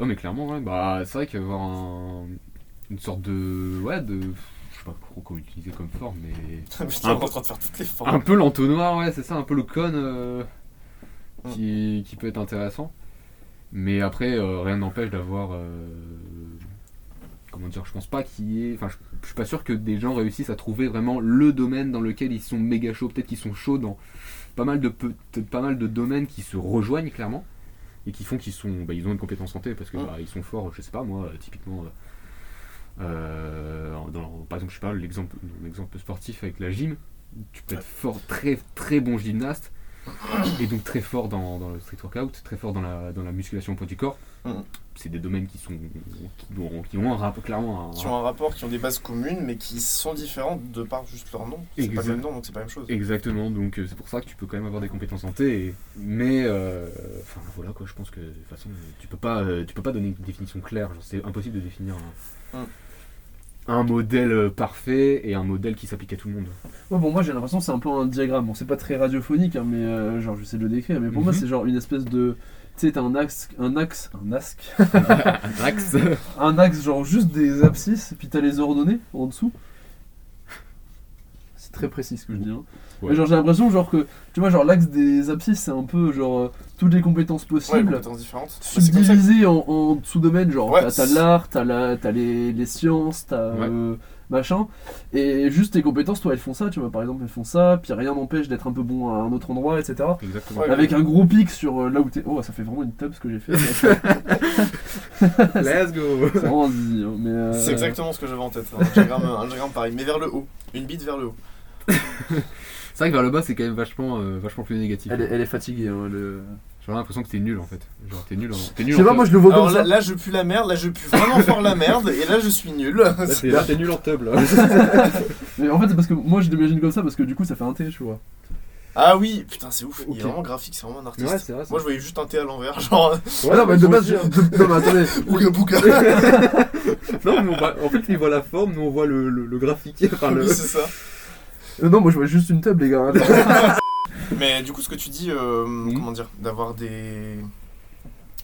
Oh mais clairement, ouais, bah c'est vrai qu'avoir un- une sorte de, ouais, de, je sais pas trop comment utiliser comme forme, mais Putain, on est en train de faire toutes les formes. un peu l'entonnoir, ouais, c'est ça, un peu le con euh, Mm. qui, qui peut être intéressant. Mais après, euh, rien n'empêche d'avoir. euh, comment dire Je pense pas qu'il y ait. Enfin, je, je suis pas sûr que des gens réussissent à trouver vraiment le domaine dans lequel ils sont méga chauds. Peut-être qu'ils sont chauds dans pas mal de, pas mal de domaines qui se rejoignent clairement et qui font qu'ils sont, bah, ils ont une compétence santé parce que Mm. bah, ils sont forts. Je sais pas moi, typiquement. Euh, dans- par exemple, je sais pas l'exemple, l'exemple sportif avec la gym. Tu peux être fort, très très bon gymnaste et donc très fort dans, dans le street workout, très fort dans la, dans la musculation au poids du corps. Mhm. C'est des domaines qui sont qui ont, qui ont un rapport clairement un, Qui ont un rapport, qui ont des bases communes, mais qui sont différentes de par juste leur nom. C'est pas Exact. le même nom, donc c'est pas la même chose. Exactement, donc euh, c'est pour ça que tu peux quand même avoir des compétences santé, et... mais euh, enfin voilà quoi, je pense que de toute façon tu peux pas, tu peux pas donner une définition claire, genre, c'est impossible de définir un, Mm. Un modèle euh, parfait et un modèle qui s'applique à tout le monde. Ouais, bon, moi j'ai l'impression que c'est un peu un diagramme. Bon, c'est pas très radiophonique, hein, mais euh, genre j'essaie de le décrire. Mais pour moi, Mhm. c'est genre une espèce de. Tu sais, t'as un axe, un axe, un axe, un axe. un axe, genre juste des abscisses, et puis t'as les ordonnées en dessous. C'est très précis ce que je dis. Hein. Ouais. Mais genre j'ai l'impression genre que tu vois genre l'axe des abscisses c'est un peu genre euh, toutes les compétences Ouais, possibles compétences différentes. Bah, subdivisées en, en sous-domaines genre Ouais, t'as- l'art, t'as la, t'as les, les sciences, t'as Ouais. euh, machin et juste tes compétences toi elles font ça tu vois par exemple elles font ça puis rien n'empêche d'être un peu bon à un autre endroit etc. Exactement. Ouais. Avec un gros pic sur euh, là où t'es. Oh, ça fait vraiment une tub ce que j'ai fait. Let's go. c'est vraiment zizi, hein, mais, euh, C'est exactement ce que j'avais en tête. Un diagramme, un diagramme pareil, mais vers le haut. Une bite vers le haut. C'est vrai que vers le bas c'est quand même vachement, euh, vachement plus négatif. Elle est, elle est fatiguée. Hein, le... J'ai l'impression que t'es nul en fait. Genre t'es nul. En... T'es nul Je sais en pas, moi je le vois Alors comme là, ça. là, je pue la merde, là, je pue vraiment fort la merde, et là, je suis nul. Là, t'es, là, t'es nul en tub là. Mais en fait, c'est parce que moi je l'imagine comme ça parce que du coup ça fait un T, tu vois. Ah oui, putain, c'est ouf. Il Ok. est vraiment graphique, c'est vraiment un artiste. Ouais, c'est vrai. Moi, je voyais juste un T à l'envers, genre. ah non, mais de base, je... de- non, mais attendez. Bouga bouga. Non, mais on voit- en fait, il voit la forme, nous on voit le, le, le graphique. Enfin, le... Oui, c'est ça. Euh, non, moi je vois juste une table, les gars. Attends. Mais du coup, ce que tu dis, euh, comment dire, d'avoir des.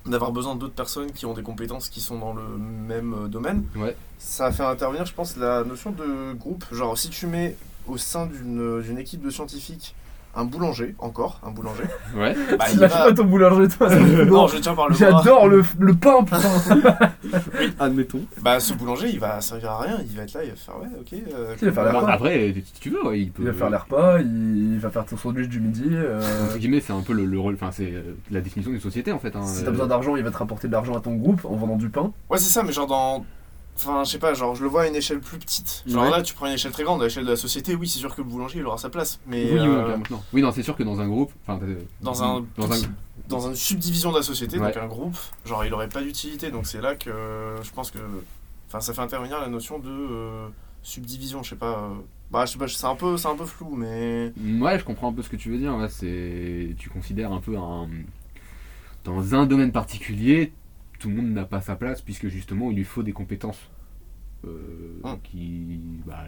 d'avoir besoin d'autres personnes qui ont des compétences qui sont dans le même euh, domaine, Ouais. ça a fait intervenir, je pense, la notion de groupe. Genre, si tu mets au sein d'une d'une équipe de scientifiques un boulanger, encore, un boulanger, Ouais. bah, Tu il lâches va- pas ton boulanger, toi. ça me fout Non, je tiens par le bras. J'adore le, le pain, putain. Admettons. Bah, ce boulanger, il va servir à rien. Il va être là, il va faire ouais, ok. euh, Il va faire la. Après, si tu veux, ouais, il peut. Il va faire les repas, il va faire ton sandwich du midi. euh, Entre guillemets, c'est un peu le, le rôle. Enfin, c'est euh, la définition d'une société en fait. hein. Si t'as besoin d'argent, il va te rapporter de l'argent à ton groupe en vendant du pain. Ouais, c'est ça, mais genre dans. Enfin, je sais pas, genre je le vois à une échelle plus petite. Genre Ouais. là, tu prends une échelle très grande, à l'échelle de la société, oui, c'est sûr que le boulanger il aura sa place. Mais Oui, oui, euh, non. Oui, non, c'est sûr que dans un groupe. Enfin, euh, dans un. Dans un. dans une subdivision de la société, Ouais. donc un groupe, genre il aurait pas d'utilité. Donc c'est là que euh, je pense que. Enfin, ça fait intervenir la notion de euh, subdivision, je sais pas. euh, Bah, je sais pas, c'est un, peu, c'est un peu flou, mais. Ouais, je comprends un peu ce que tu veux dire. Ouais, c'est. Tu considères un peu un. Dans un domaine particulier, tout le monde n'a pas sa place puisque justement il lui faut des compétences euh, Hum. qui bah,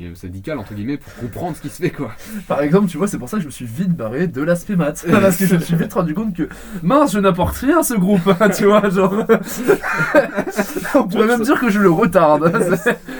euh, syndical entre guillemets pour comprendre ce qui se fait quoi. Par exemple, tu vois, c'est pour ça que je me suis vite barré de l'aspect maths. Parce que je me suis vite rendu compte que, mince, je n'apporte rien à ce groupe, tu vois, genre. On pourrait même dire que je le retarde.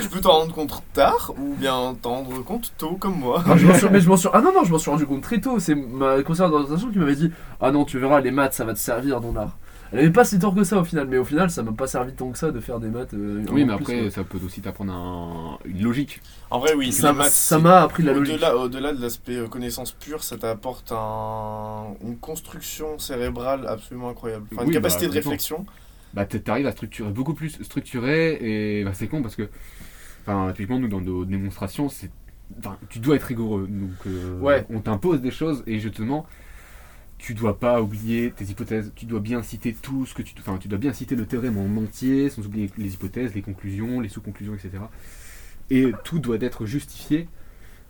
Tu peux t'en rendre compte tard ou bien t'en rendre compte tôt comme moi. Ah, je m'en suis- mais je m'en suis... ah non, non, je m'en suis rendu compte très tôt. C'est ma conseillère d'orientation qui m'avait dit Ah non, tu verras, les maths, ça va te servir dans l'art. Elle avait pas si tort que ça au final, mais au final, ça m'a pas servi tant que ça de faire des maths. euh, Oui, mais après ça peut aussi t'apprendre un- une logique. En vrai, oui, ça m'a appris la logique. Au-delà, au-delà de l'aspect euh, connaissance pure, ça t'apporte un- une construction cérébrale absolument incroyable. Enfin, une Oui, bah, capacité de réflexion. Bah t'arrives à structurer beaucoup plus structuré et bah, c'est con parce que enfin typiquement nous dans nos démonstrations c'est enfin, tu dois être rigoureux donc euh, Ouais. on t'impose des choses et justement tu dois pas oublier tes hypothèses tu dois bien citer tout ce que tu enfin tu dois bien citer le théorème en entier sans oublier les hypothèses les conclusions les sous-conclusions etc et tout doit être justifié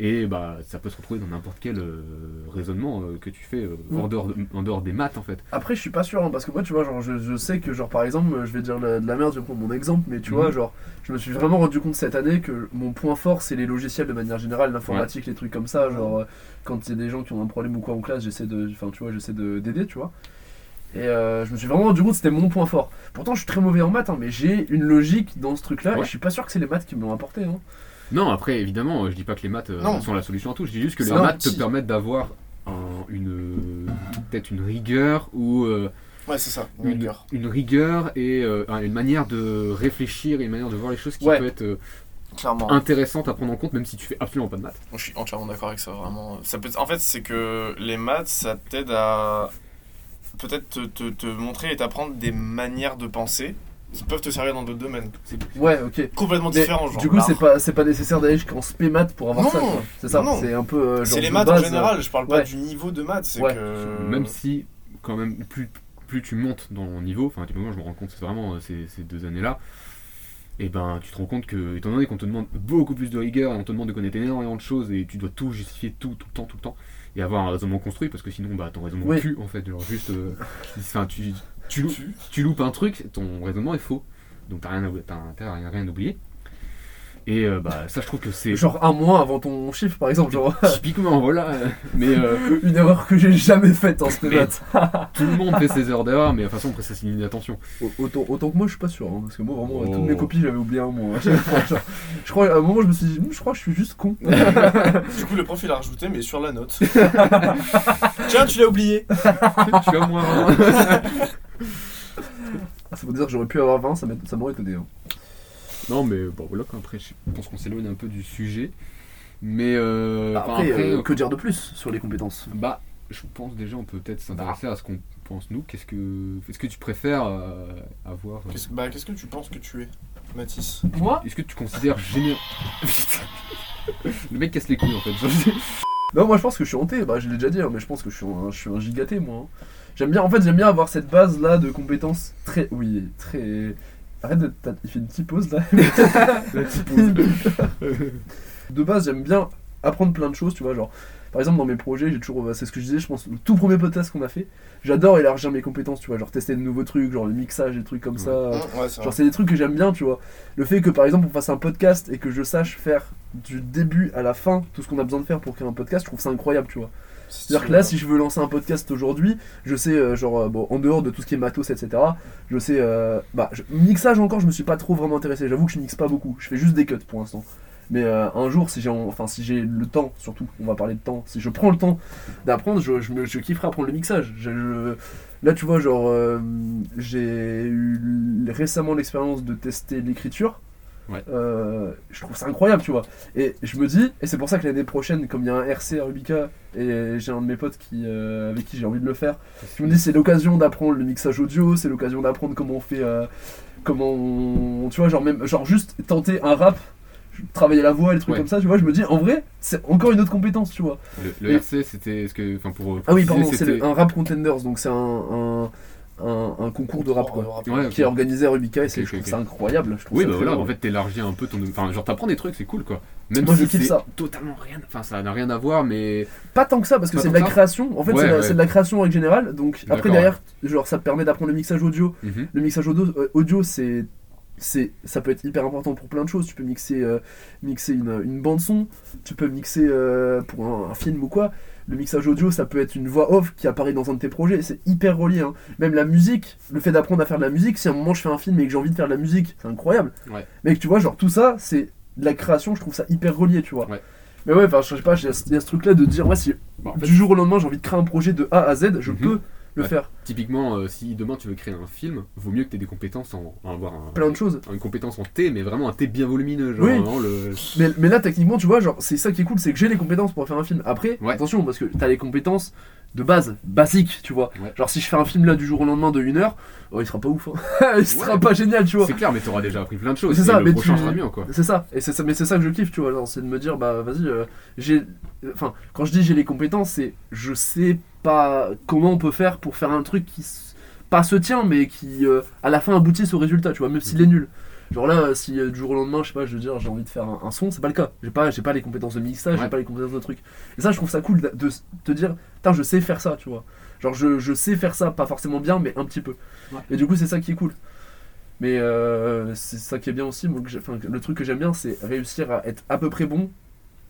et bah ça peut se retrouver dans n'importe quel euh, raisonnement euh, que tu fais euh, en, Mm. dehors de- en dehors des maths en fait Après, je suis pas sûr, hein, parce que moi, tu vois, genre, je, je sais que, genre, par exemple, je vais dire la- de la merde, je vais prendre mon exemple, mais tu Mhm. vois, genre, je me suis vraiment rendu compte cette année que mon point fort, c'est les logiciels de manière générale, l'informatique, les trucs comme ça, genre, euh, quand il y a des gens qui ont un problème ou quoi en classe, j'essaie de, enfin, tu vois, j'essaie de- d'aider, tu vois. Et euh, je me suis vraiment rendu compte que c'était mon point fort. Pourtant, je suis très mauvais en maths, hein, mais j'ai une logique dans ce truc-là, et Ouais. je suis pas sûr que c'est les maths qui me l'ont apporté. Hein. Non, après, évidemment, euh, je dis pas que les maths euh, Non. sont la solution à tout. Je dis juste que les maths te permettent d'avoir un- une peut-être une rigueur ou euh, Ouais, c'est ça, une une, rigueur. une rigueur et euh, une manière de réfléchir et une manière de voir les choses qui Ouais. peut être euh, Clairement. intéressante à prendre en compte, même si tu fais absolument pas de maths. Moi, je suis entièrement d'accord avec ça, vraiment. Ça peut... En fait, c'est que les maths, ça t'aide à peut-être te, te- te montrer et t'apprendre des manières de penser qui peuvent te servir dans d'autres domaines. Ouais, ok. Complètement Mais, différents, genre. du coup, l'art. c'est pas, c'est pas nécessaire d'aller jusqu'en spé maths pour avoir Non, ça, quoi. C'est ça, non. c'est un peu. euh, genre C'est les maths base, en général, je parle pas ouais. du niveau de maths, c'est Ouais. que... Même si, quand même, plus, plus tu montes dans le niveau, enfin, typiquement, je me rends compte, c'est vraiment euh, ces, ces deux années-là, et ben, tu te rends compte que, étant donné qu'on te demande beaucoup plus de rigueur, et on te demande de connaître énormément de choses, et tu dois tout justifier tout, tout le temps, tout le temps, et avoir un raisonnement construit, parce que sinon, bah, ton raisonnement Oui. en fait, genre juste, euh, tu, tu, loupes, Tu- tu loupes un truc, ton raisonnement est faux, donc t'as rien, à- rien, rien oublié. Et euh, bah, ça, je trouve que c'est Genre un mois avant ton chiffre, par exemple, genre typiquement, voilà, mais. euh, une erreur que j'ai jamais faite en Mais- maths. Tout le monde fait ses heures d'erreur, mais de toute façon, après, ça c'est une attention. Au- Autant, autant que moi, je suis pas sûr, hein, parce que moi, vraiment, Oh. toutes mes copies, j'avais oublié un mois. Genre, je crois, à un moment, je me suis dit, Hm, je crois que je suis juste con. Du coup, le prof, il a rajouté, mais sur la note. Tiens, tu l'as oublié suis à moins un. Ah, ça veut dire que j'aurais pu avoir 20, ça m'aurait étonné. hein. Non, mais bon, voilà, après, je pense qu'on s'éloigne un peu du sujet. Mais euh, enfin, Après, après, euh, que dire de plus sur les compétences? Bah, je pense déjà, on peut peut-être s'intéresser à ce qu'on pense nous. Qu'est-ce que, est-ce que tu préfères euh, avoir euh, Qu'est-ce bah, qu'est-ce que tu penses que tu es, Mathis? Moi? Est-ce que tu considères génial Le mec casse les couilles en fait. Non, moi je pense que je suis hanté, bah, je l'ai déjà dit, hein, mais je pense que je suis un, je suis un gigaté, moi. hein. J'aime bien, en fait, j'aime bien avoir cette base là de compétences très. Oui, très. Arrête de. t'as- Il fait une petite pause là. de base, j'aime bien apprendre plein de choses, tu vois, genre. Par exemple, dans mes projets, j'ai toujours. C'est ce que je disais, je pense, le tout premier podcast qu'on a fait, j'adore élargir mes compétences, tu vois, genre tester de nouveaux trucs, genre le mixage, des trucs comme Ouais. ça. Mmh, Ouais, c'est vrai. Genre c'est des trucs que j'aime bien, tu vois. Le fait que par exemple on fasse un podcast et que je sache faire du début à la fin tout ce qu'on a besoin de faire pour créer un podcast, je trouve ça incroyable, tu vois. C'est-à-dire que là, si je veux lancer un podcast aujourd'hui, je sais, euh, genre, euh, bon, en dehors de tout ce qui est matos, etc., je sais, euh, bah, mixage encore, je me suis pas trop vraiment intéressé. J'avoue que je mixe pas beaucoup. Je fais juste des cuts pour l'instant. Mais un jour, si j'ai, en- enfin, si j'ai le temps, surtout, on va parler de temps, si je prends le temps d'apprendre, je, je, kifferai apprendre le mixage. Là, tu vois, genre, j'ai eu récemment l'expérience de tester l'écriture. Ouais. Euh, je trouve ça incroyable, tu vois. Et je me dis, et c'est pour ça que l'année prochaine, comme il y a un RC à Rubica, et j'ai un de mes potes qui, euh, avec qui j'ai envie de le faire, je me dis c'est l'occasion d'apprendre le mixage audio, c'est l'occasion d'apprendre comment on fait, euh, comment on, tu vois, genre même, genre juste tenter un rap, travailler la voix, les trucs Ouais. comme ça, tu vois, je me dis en vrai, c'est encore une autre compétence, tu vois. Le, le Et- RC, c'était ce que, enfin pour. Ah oui, pardon, c'est un rap contenders, donc c'est un, un, un, un concours de rap, quoi. Ouais, Qui est organisé à Rubica et c'est- incroyable. Je trouve Oui, ça bah voilà, en fait, t'élargis un peu ton. Enfin, genre, t'apprends des trucs, c'est cool quoi. Même Moi, si je kiffe ça. totalement rien. Enfin, ça n'a rien à voir, mais. Pas tant que ça, parce que c'est de la création. En fait, Ouais, c'est de la- ouais. c'est de la création en règle générale. Donc après, derrière, genre, ça te permet d'apprendre le mixage audio. Mhm. Le mixage audio, euh, audio c'est c'est ça peut être hyper important pour plein de choses. Tu peux mixer, euh, mixer une, une bande son, tu peux mixer euh, pour un, un film ou quoi. Le mixage audio, ça peut être une voix off qui apparaît dans un de tes projets. C'est hyper relié. hein. Même la musique, le fait d'apprendre à faire de la musique. Si à un moment je fais un film et que j'ai envie de faire de la musique, c'est incroyable. Ouais. Mec, tu vois, genre tout ça, c'est de la création. Je trouve ça hyper relié, tu vois. Ouais. Mais ouais, enfin, je sais pas, il y a ce- truc-là de dire, ouais, si Bon, en fait, du jour au lendemain j'ai envie de créer un projet de A à Z, je Mhm. peux le faire. Typiquement, euh, si demain tu veux créer un film, vaut mieux que tu aies des compétences en. en avoir un- Plein de choses. une compétence en T, mais vraiment un T bien volumineux. Genre Oui. vraiment le. Mais, mais là, techniquement, tu vois, genre, c'est ça qui est cool, c'est que j'ai les compétences pour faire un film. Après, Ouais. attention, parce que t'as les compétences de base, basiques, tu vois. Ouais. Genre, si je fais un film là du jour au lendemain de une heure, oh, il sera pas ouf. hein. il sera pas génial, tu vois. C'est clair, mais t'auras déjà appris plein de choses. C'est ça, le mais prochain tu- sera mieux, quoi. C'est ça, et c'est ça, mais c'est ça que je kiffe, tu vois. C'est de me dire, bah vas-y, euh, j'ai. Enfin, quand je dis j'ai les compétences, c'est je sais pas comment on peut faire pour faire un truc qui s- pas se tient, mais qui euh, à la fin aboutisse au résultat, tu vois, même s'il est nul. Genre là, si euh, du jour au lendemain, je sais pas, je veux dire, j'ai envie de faire un, un son, c'est pas le cas. J'ai pas, j'ai pas les compétences de mixage, j'ai pas les compétences de truc. Et ça, je trouve ça cool de, te dire, putain, je sais faire ça, tu vois. Genre, je, je sais faire ça, pas forcément bien, mais un petit peu. Ouais. Et du coup, c'est ça qui est cool. Mais euh, c'est ça qui est bien aussi. Moi, que le truc que j'aime bien, c'est réussir à être à peu près bon,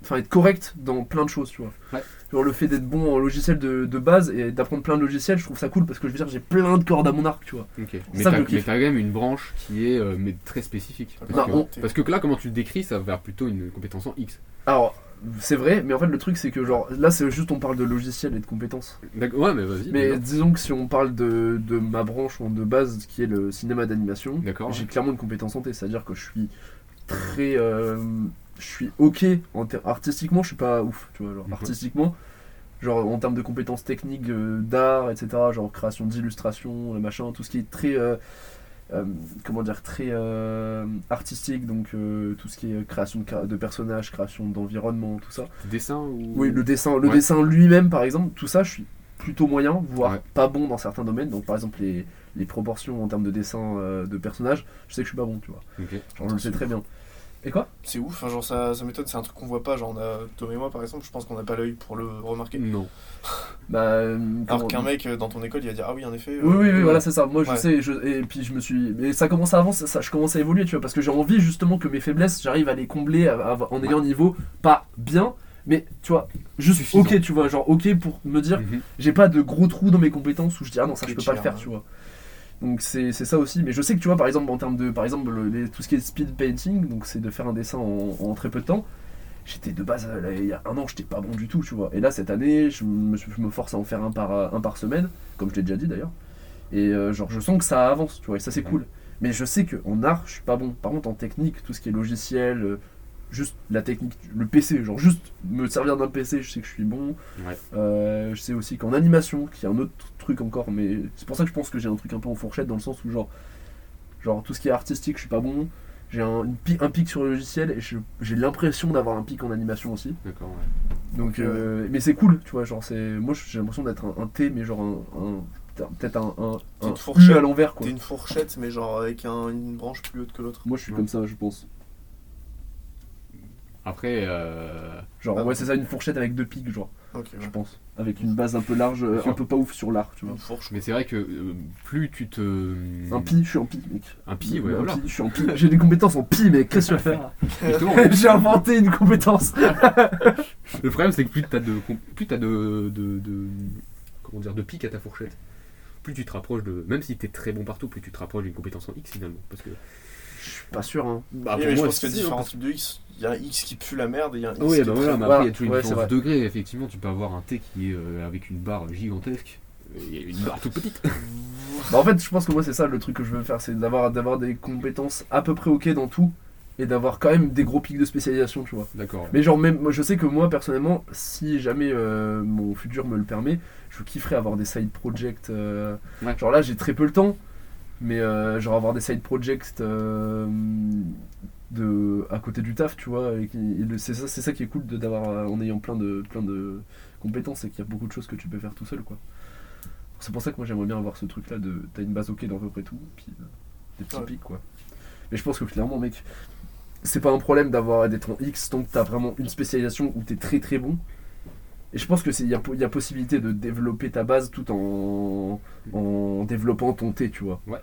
enfin être correct dans plein de choses, tu vois. Ouais. Genre le fait d'être bon en logiciel de, de base et d'apprendre plein de logiciels, je trouve ça cool parce que je veux dire, j'ai plein de cordes à mon arc, tu vois. Ok. C'est Mais ça t'as quand même une branche qui est euh, mais très spécifique. Parce, Bah, que, on- parce que là, comment tu le décris, ça va vers plutôt une compétence en X. Alors, c'est vrai, mais en fait, le truc, c'est que genre là, c'est juste on parle de logiciel et de compétences. D'accord. Ouais, mais vas-y. Mais disons que si on parle de, de ma branche de base qui est le cinéma d'animation, D'accord. j'ai clairement une compétence en T, c'est-à-dire que je suis très. euh, je suis ok en artistiquement, je suis pas ouf, tu vois, genre artistiquement. Genre en termes de compétences techniques, euh, d'art, etc., genre création d'illustrations, le machin, tout ce qui est très. euh, euh, comment dire, très euh, artistique, donc euh, tout ce qui est création de, personnages, création d'environnement, tout ça. Dessin ou. Oui, le dessin, le Ouais. dessin lui-même, par exemple, tout ça, je suis plutôt moyen, voire Ouais. pas bon dans certains domaines. Donc, par exemple, les, les proportions en termes de dessin euh, de personnages, je sais que je suis pas bon, tu vois. Genre, je le sais très bien. Et quoi? C'est ouf, hein, genre ça, ça m'étonne, c'est un truc qu'on voit pas. Genre, on a, Tom et moi par exemple, je pense qu'on n'a pas l'œil pour le remarquer. Non. Bah. euh, Alors qu'un mec euh, dans ton école, il va dire Ah oui, en effet. Oui, euh, oui, oui, voilà, c'est ça. Moi, je sais, je, et puis je me suis. Mais ça commence à avancer, ça, je commence à évoluer, tu vois, parce que j'ai envie justement que mes faiblesses, j'arrive à les combler à- à- en ayant un niveau pas bien, mais tu vois, juste Suffisant. ok, tu vois, genre ok pour me dire, Mhm. j'ai pas de gros trous dans mes compétences où je dis ah non ça je peux pas le faire ouais. tu vois donc c'est ça aussi. Mais je sais que tu vois par exemple en termes de par exemple le- les- tout ce qui est speed painting donc c'est de faire un dessin en, en très peu de temps. J'étais de base là, il y a un an j'étais pas bon du tout tu vois. Et là cette année je me, je me force à en faire un par un par semaine comme je l'ai déjà dit d'ailleurs. Et euh, genre je sens que ça avance tu vois et ça c'est cool. Mais je sais que en art je suis pas bon. Par contre en technique tout ce qui est logiciel euh, juste la technique le PC genre juste me servir d'un PC je sais que je suis bon Ouais. euh, je sais aussi qu'en animation, qui est un autre truc encore, mais c'est pour ça que je pense que j'ai un truc un peu en fourchette dans le sens où genre, genre tout ce qui est artistique, je suis pas bon. J'ai un, un pic sur le logiciel et j'ai l'impression d'avoir un pic en animation aussi. D'accord. ouais. Donc, euh, mais c'est cool, tu vois. Genre, c'est moi j'ai l'impression d'être un, un T, mais genre un, un- peut-être un, un, un une U fourchette. à l'envers quoi. T'es une fourchette, mais genre avec un- une branche plus haute que l'autre. Moi je suis Ouais. comme ça, je pense. Après, euh, Genre, Ah ouais, c'est ça, une fourchette avec deux pics, genre, Ok, je ouais. pense. Avec une base un peu large, euh, Sûr. un peu pas ouf sur l'art, tu vois. Une fourche. mais c'est vrai que euh, plus tu te. Un pi, je suis en pi, mec. Un pi, ouais, Un voilà. pi, je suis en pi. J'ai des compétences en pi, mais qu'est-ce que tu vas faire J'ai inventé une compétence. le problème, c'est que plus t'as de, plus t'as de, de, de- comment dire, de pics à ta fourchette, plus tu te rapproches de, même si t'es très bon partout, plus tu te rapproches d'une compétence en X finalement, parce que. Je suis pas sûr, hein. Bah, Oui, mais je pense qu'il y a hein, différents types de X. Il y a un X qui pue la merde et il y a un X Oui, qui bah voilà, mais après il y a toujours une Ouais, c'est différence vrai. de degré. Effectivement, tu peux avoir un T qui est euh, avec une barre gigantesque et une barre toute petite. Bah, en fait, je pense que moi, c'est ça le truc que je veux faire, c'est d'avoir d'avoir des compétences à peu près ok dans tout et d'avoir quand même des gros pics de spécialisation, tu vois. D'accord. Mais genre, même, moi, je sais que moi, personnellement, si jamais euh, mon futur me le permet, je kifferais avoir des side projects. euh, Ouais. Genre là, j'ai très peu le temps, mais euh, genre avoir des side projects euh, de, à côté du taf, tu vois. et et C'est ça, c'est ça qui est cool d'avoir euh, en ayant plein de, plein de compétences, c'est qu'il y a beaucoup de choses que tu peux faire tout seul, quoi. C'est pour ça que moi j'aimerais bien avoir ce truc là de t'as une base ok dans à peu près tout, puis euh, des petits Ouais. pics, quoi. Mais je pense que clairement, mec, c'est pas un problème d'avoir d'être en X tant que t'as vraiment une spécialisation où t'es très très bon. Et je pense que c'est il y a, y possibilité de développer ta base tout en, en développant ton T, tu vois. Ouais.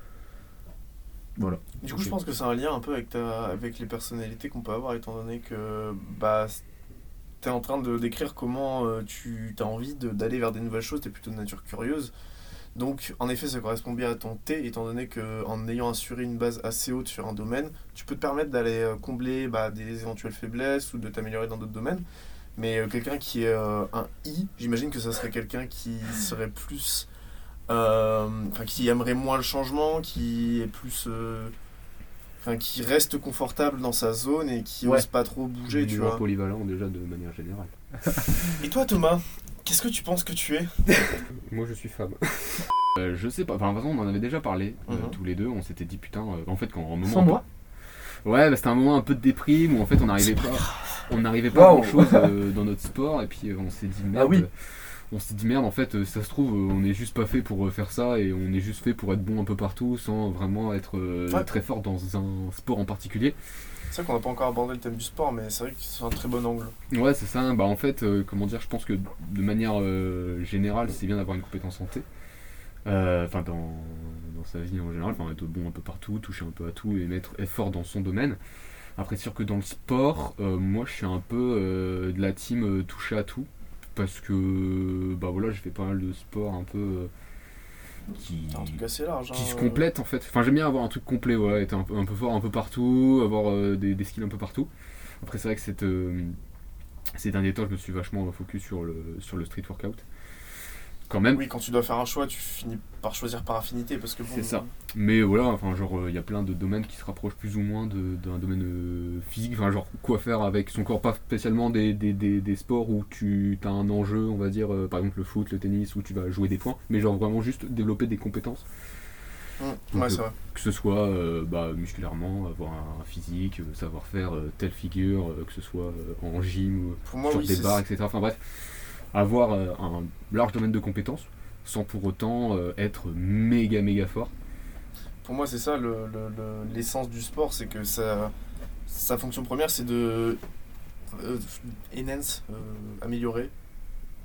Voilà. Du coup, je pense que c'est un lien un peu avec, ta, avec les personnalités qu'on peut avoir, étant donné que bah, tu es en train de décrire comment euh, tu as envie de- d'aller vers des nouvelles choses, tu es plutôt de nature curieuse. Donc, en effet, ça correspond bien à ton T, étant donné qu'en ayant assuré une base assez haute sur un domaine, tu peux te permettre d'aller euh, combler bah, des éventuelles faiblesses ou de t'améliorer dans d'autres domaines. Mais euh, quelqu'un qui est euh, un I, j'imagine que ça serait quelqu'un qui serait plus. euh, Enfin, qui aimerait moins le changement, qui est plus. euh, Enfin, qui reste confortable dans sa zone et qui Ouais. ose pas trop bouger, tu vois. polyvalent déjà de manière générale. Et toi, Thomas, qu'est-ce que tu penses que tu es? Moi je suis femme. Euh, je sais pas, enfin de toute façon on en avait déjà parlé euh, Mhm. tous les deux, on s'était dit putain, euh, en fait quand un moment... Sans moi? Ouais, bah, c'était un moment un peu de déprime où en fait on n'arrivait pas, on n'arrivait pas à Wow. grand chose dans notre sport et puis euh, on s'est dit merde. Ah oui. On s'est dit merde en fait euh, ça se trouve euh, on n'est juste pas fait pour euh, faire ça et on est juste fait pour être bon un peu partout sans vraiment être euh, Ouais. très fort dans un sport en particulier. C'est vrai qu'on n'a pas encore abordé le thème du sport, mais c'est vrai que c'est un très bon angle. Ouais c'est ça, bah en fait euh, comment dire je pense que de manière euh, générale c'est bien d'avoir une compétence santé. Euh, Enfin dans, dans sa vie en général, enfin être bon un peu partout, toucher un peu à tout et mettre effort dans son domaine. Après c'est sûr que dans le sport, euh, moi je suis un peu euh, de la team euh, toucher à tout. Parce que bah voilà j'ai fait pas mal de sports un peu qui, qui hein, se complètent en fait. Enfin j'aime bien avoir un truc complet, ouais, être un, peu- un peu fort un peu partout, avoir euh, des, des skills un peu partout. Après c'est vrai que cette, euh, ces derniers temps je me suis vachement focus sur le, sur le street workout. Quand même. Oui, quand tu dois faire un choix, tu finis par choisir par affinité parce que bon, C'est ça. Mais voilà, enfin genre il y a plein de domaines qui se rapprochent plus ou moins de- d'un domaine euh, physique. Enfin genre quoi faire avec son corps, pas spécialement des, des, des, des sports où tu as un enjeu, on va dire, euh, par exemple le foot, le tennis, où tu vas jouer des points, mais genre vraiment juste développer des compétences. Mmh, Donc, ouais, euh, vrai. que ce soit euh, bah, musculairement, avoir un physique, euh, savoir faire euh, telle figure, euh, que ce soit euh, en gym ou Pour moi, sur oui, des barres, etc. Enfin bref, avoir euh, un large domaine de compétences sans pour autant euh, être méga méga fort. Pour moi, c'est ça le- le- le- l'essence du sport, c'est que ça, sa fonction première, c'est de euh, enhance, améliorer.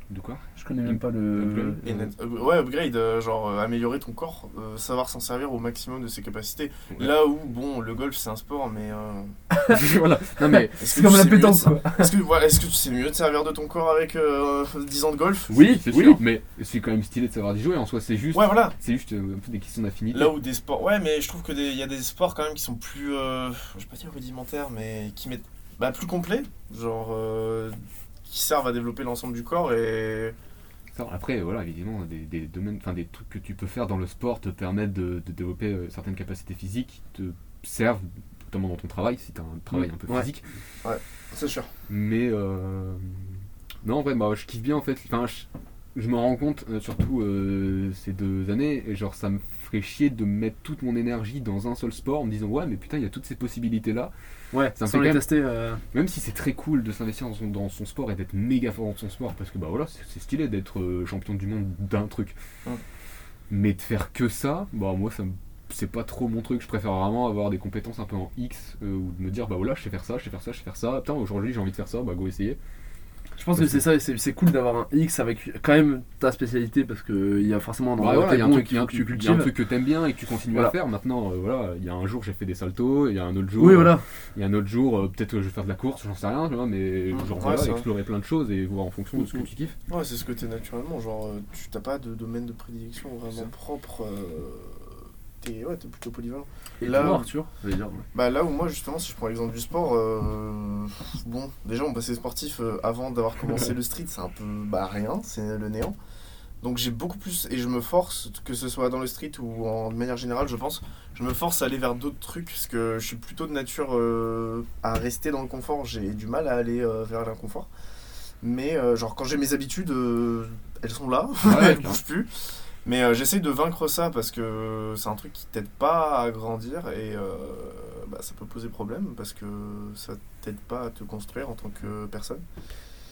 De quoi Je connais même pas le. Enhance- euh, ouais, upgrade, euh, genre euh, améliorer ton corps, euh, savoir s'en servir au maximum de ses capacités. Ouais. Là où, bon, le golf c'est un sport, mais. euh, voilà. Non mais est-ce C'est que comme tu la sais mieux pétanque de- quoi. Est-ce que, voilà, est-ce que tu sais mieux de servir de ton corps avec euh, 10 ans de golf? Oui, c'est oui. sûr, mais c'est quand même stylé de savoir d'y jouer. En soi, c'est juste, Ouais, voilà. c'est juste euh, un peu des questions d'affinité. Là où des sports. Ouais, mais je trouve qu'il y a des sports quand même qui sont plus. euh, je vais pas dire rudimentaires, mais qui mettent. Bah, plus complets. Genre. Qui servent à développer l'ensemble du corps et. Après, voilà, évidemment, des, des domaines, enfin des trucs que tu peux faire dans le sport te permettent de, de développer euh, certaines capacités physiques, qui te servent notamment dans ton travail, si tu as un travail un peu Ouais. physique. C'est sûr. Mais euh, non, en vrai, bah, je kiffe bien en fait. Enfin, je, je me rends compte, euh, surtout euh, ces deux années, et genre ça me ferait chier de mettre toute mon énergie dans un seul sport en me disant ouais, mais putain, il y a toutes ces possibilités là. Ouais, Ça me sans les même- tester. euh, Même si c'est très cool de s'investir dans son, dans son sport et d'être méga fort dans son sport, parce que bah voilà, c'est stylé d'être euh, champion du monde d'un truc. Mm. Mais de faire que ça, bah moi ça me- c'est pas trop mon truc. Je préfère vraiment avoir des compétences un peu en X euh, ou de me dire bah voilà, je sais faire ça, je sais faire ça, je sais faire ça. Putain, aujourd'hui j'ai envie de faire ça, bah go essayer. Je pense que c'est ça, et c'est cool d'avoir un X avec quand même ta spécialité parce qu'il y a forcément un endroit voilà, il y a un bon truc, un que tu truc- il y a un cultives. truc que t'aimes bien et que tu continues Voilà. à faire. Maintenant, euh, voilà, il y a un jour j'ai fait des saltos, il y a un autre jour, Oui, euh, voilà. il y a un autre jour euh, peut-être que je vais faire de la course, j'en sais rien, tu vois, mais Mm, genre voilà, explorer plein de choses et voir en fonction de ce que Mm, tu kiffes. Ouais, c'est ce que t'es naturellement. Genre, euh, tu t'as pas de domaine de prédilection vraiment propre. euh, T'es ouais, t'es plutôt polyvalent. Et Là- là, Arthur, j'allais dire. ouais. Bah là où moi justement si je prends l'exemple du sport, euh, bon déjà mon passé sportif euh, avant d'avoir commencé le street c'est un peu bah rien, c'est le néant. Donc j'ai beaucoup plus et je me force que ce soit dans le street ou en de manière générale je pense, je me force à aller vers d'autres trucs parce que je suis plutôt de nature euh, à rester dans le confort, j'ai du mal à aller vers l'inconfort. Mais genre quand j'ai mes habitudes, elles sont là, Ouais, elles bougent plus. Mais euh, j'essaye de vaincre ça parce que c'est un truc qui t'aide pas à grandir et euh, bah, ça peut poser problème parce que ça t'aide pas à te construire en tant que personne.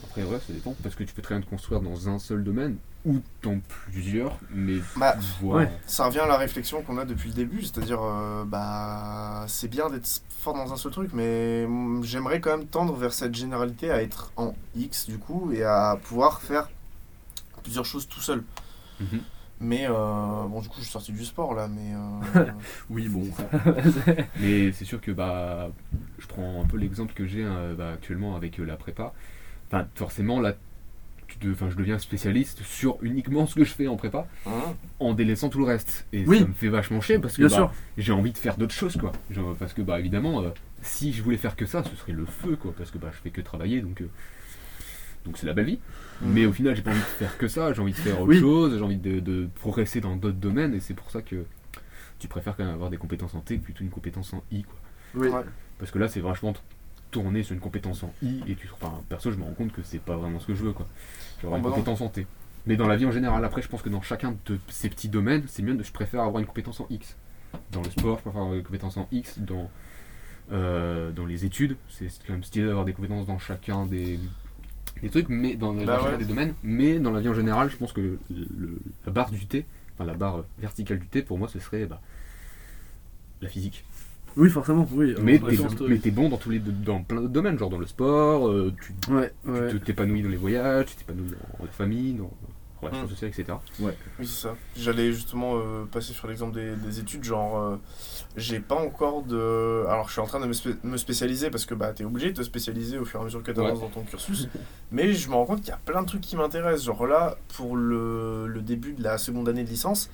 Après, ouais, ça dépend, parce que tu peux très bien te construire dans un seul domaine, ou dans plusieurs, mais Bah, ouais. ça revient à la réflexion qu'on a depuis le début, c'est-à-dire euh, bah c'est bien d'être fort dans un seul truc, mais mm, j'aimerais quand même tendre vers cette généralité à être en X du coup et à pouvoir faire plusieurs choses tout seul. Mhm. Mais euh, bon, du coup, je suis sorti du sport là, mais. euh, Oui, bon. Mais c'est sûr que bah, je prends un peu l'exemple que j'ai euh, bah, actuellement avec euh, la prépa. Enfin, forcément, là, tu de- je deviens spécialiste sur uniquement ce que je fais en prépa, hein. en délaissant tout le reste. Et Oui. ça me fait vachement chier parce que bah, j'ai envie de faire d'autres choses, quoi. Genre, parce que, bah, évidemment, si je voulais faire que ça, ce serait le feu, quoi. Parce que bah, je fais que travailler, donc. Donc c'est la belle vie. Mais au final, j'ai pas envie de faire que ça, j'ai envie de faire autre Oui. chose, j'ai envie de, de progresser dans d'autres domaines, et c'est pour ça que tu préfères quand même avoir des compétences en T plutôt une compétence en I, quoi. Oui. Parce que là, c'est vachement tourné sur une compétence en I, et tu enfin, perso, je me rends compte que c'est pas vraiment ce que je veux, quoi. Avoir Ah une bah non. compétence en T. Mais dans la vie en général, après, je pense que dans chacun de ces petits domaines, c'est mieux, de- je préfère avoir une compétence en X. Dans le sport, je préfère avoir une compétence en X, dans, euh, dans les études, c'est quand même stylé d'avoir des compétences dans chacun des, des trucs, mais dans, dans Bah ouais. des domaines. Mais dans la vie en général, je pense que le- le- la barre du T, enfin la barre verticale du T, pour moi, ce serait bah, la physique. Oui, forcément, oui. Mais Euh, t'es sens, mais t'es bon dans tous les dans plein d'autres domaines, genre dans le sport, euh, tu Ouais, ouais. t'épanouis dans les voyages, tu t'épanouis dans la famille, dans relations Mm. sociales, etc. Oui, c'est ça. J'allais justement euh, passer sur l'exemple des, des études. Genre, euh, j'ai pas encore de. Alors, je suis en train de me, spé- me spécialiser parce que bah, t'es obligé de te spécialiser au fur et à mesure que tu avances dans ton cursus. Mais je me rends compte qu'il y a plein de trucs qui m'intéressent. Genre là, pour le, le début de la seconde année de licence,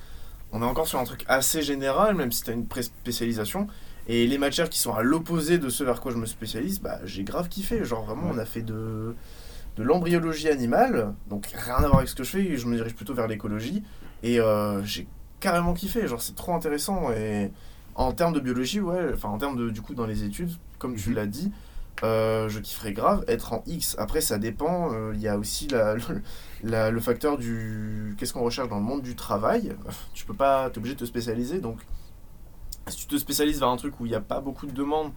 on est encore sur un truc assez général, même si t'as une pré-spécialisation. Et les matières qui sont à l'opposé de ce vers quoi je me spécialise, bah, j'ai grave kiffé. Genre, vraiment, on a fait de de l'embryologie animale, donc rien à voir avec ce que je fais, je me dirige plutôt vers l'écologie, et euh, j'ai carrément kiffé, genre c'est trop intéressant, et en termes de biologie, ouais, enfin en termes de, du coup dans les études, comme tu Mhm. l'as dit, euh, je kifferais grave être en X, après ça dépend, euh, il y a aussi la, le, la- le facteur du... qu'est-ce qu'on recherche dans le monde du travail, tu peux pas, t'es obligé de te spécialiser, donc si tu te spécialises vers un truc où il n'y a pas beaucoup de demandes,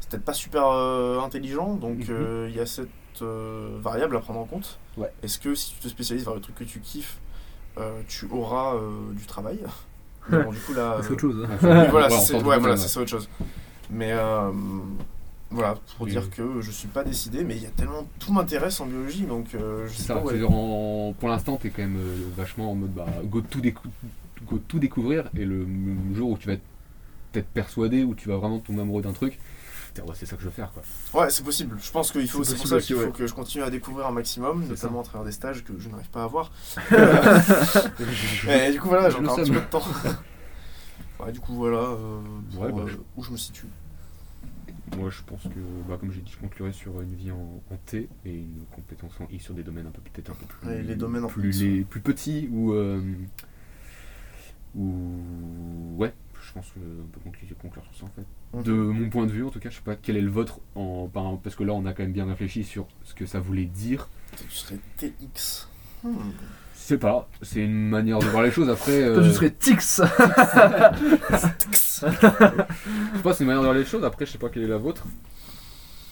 c'est peut-être pas super euh, intelligent, donc Mhm. il y a cette variable à prendre en compte. Ouais. Est-ce que si tu te spécialises vers le truc que tu kiffes, euh, tu auras euh, du travail Mais bon, du coup là. C'est autre chose. hein. euh, oui, voilà, Ouais, en c'est sorte de ouais, domaine, voilà, ouais. c'est ça autre chose. Mais euh, voilà, pour Oui. dire que je suis pas décidé, mais il y a tellement. Tout m'intéresse en biologie, donc euh, je sais ça, pas. ouais. c'est-à-dire en- pour l'instant, t'es quand même euh, vachement en mode bah, go, tout décou- go tout découvrir, et le, le jour où tu vas être peut-être persuadé, où tu vas vraiment tomber amoureux d'un truc, ouais, c'est ça que je veux faire, quoi. Ouais, c'est possible. Je pense qu'il faut, C'est pour ça qu'il faut ouais. que je continue à découvrir un maximum, notamment à travers des stages que je n'arrive pas à avoir. Et du coup, voilà, j'ai encore un petit peu de temps. ouais, du coup, voilà euh, pour, bah, euh, je- où je me situe. Moi, je pense que, bah, comme j'ai dit, je conclurai sur une vie en, en T et une compétence en I sur des domaines un peu peut-être un peu plus, Ouais, les domaines en plus, X. les plus petits ou euh, ou ouais, je pense qu'on peut conclure, conclure sur ça en fait. Mhm. De mon point de vue, en tout cas, je sais pas quel est le vôtre en par- parce que là, on a quand même bien réfléchi sur ce que ça voulait dire. Toi, tu serais TX. Hmm. Je sais pas, c'est une manière de voir les choses. Après, Toi, euh, tu serais Tix. je sais pas, c'est une manière de voir les choses. Après, je sais pas quelle est la vôtre.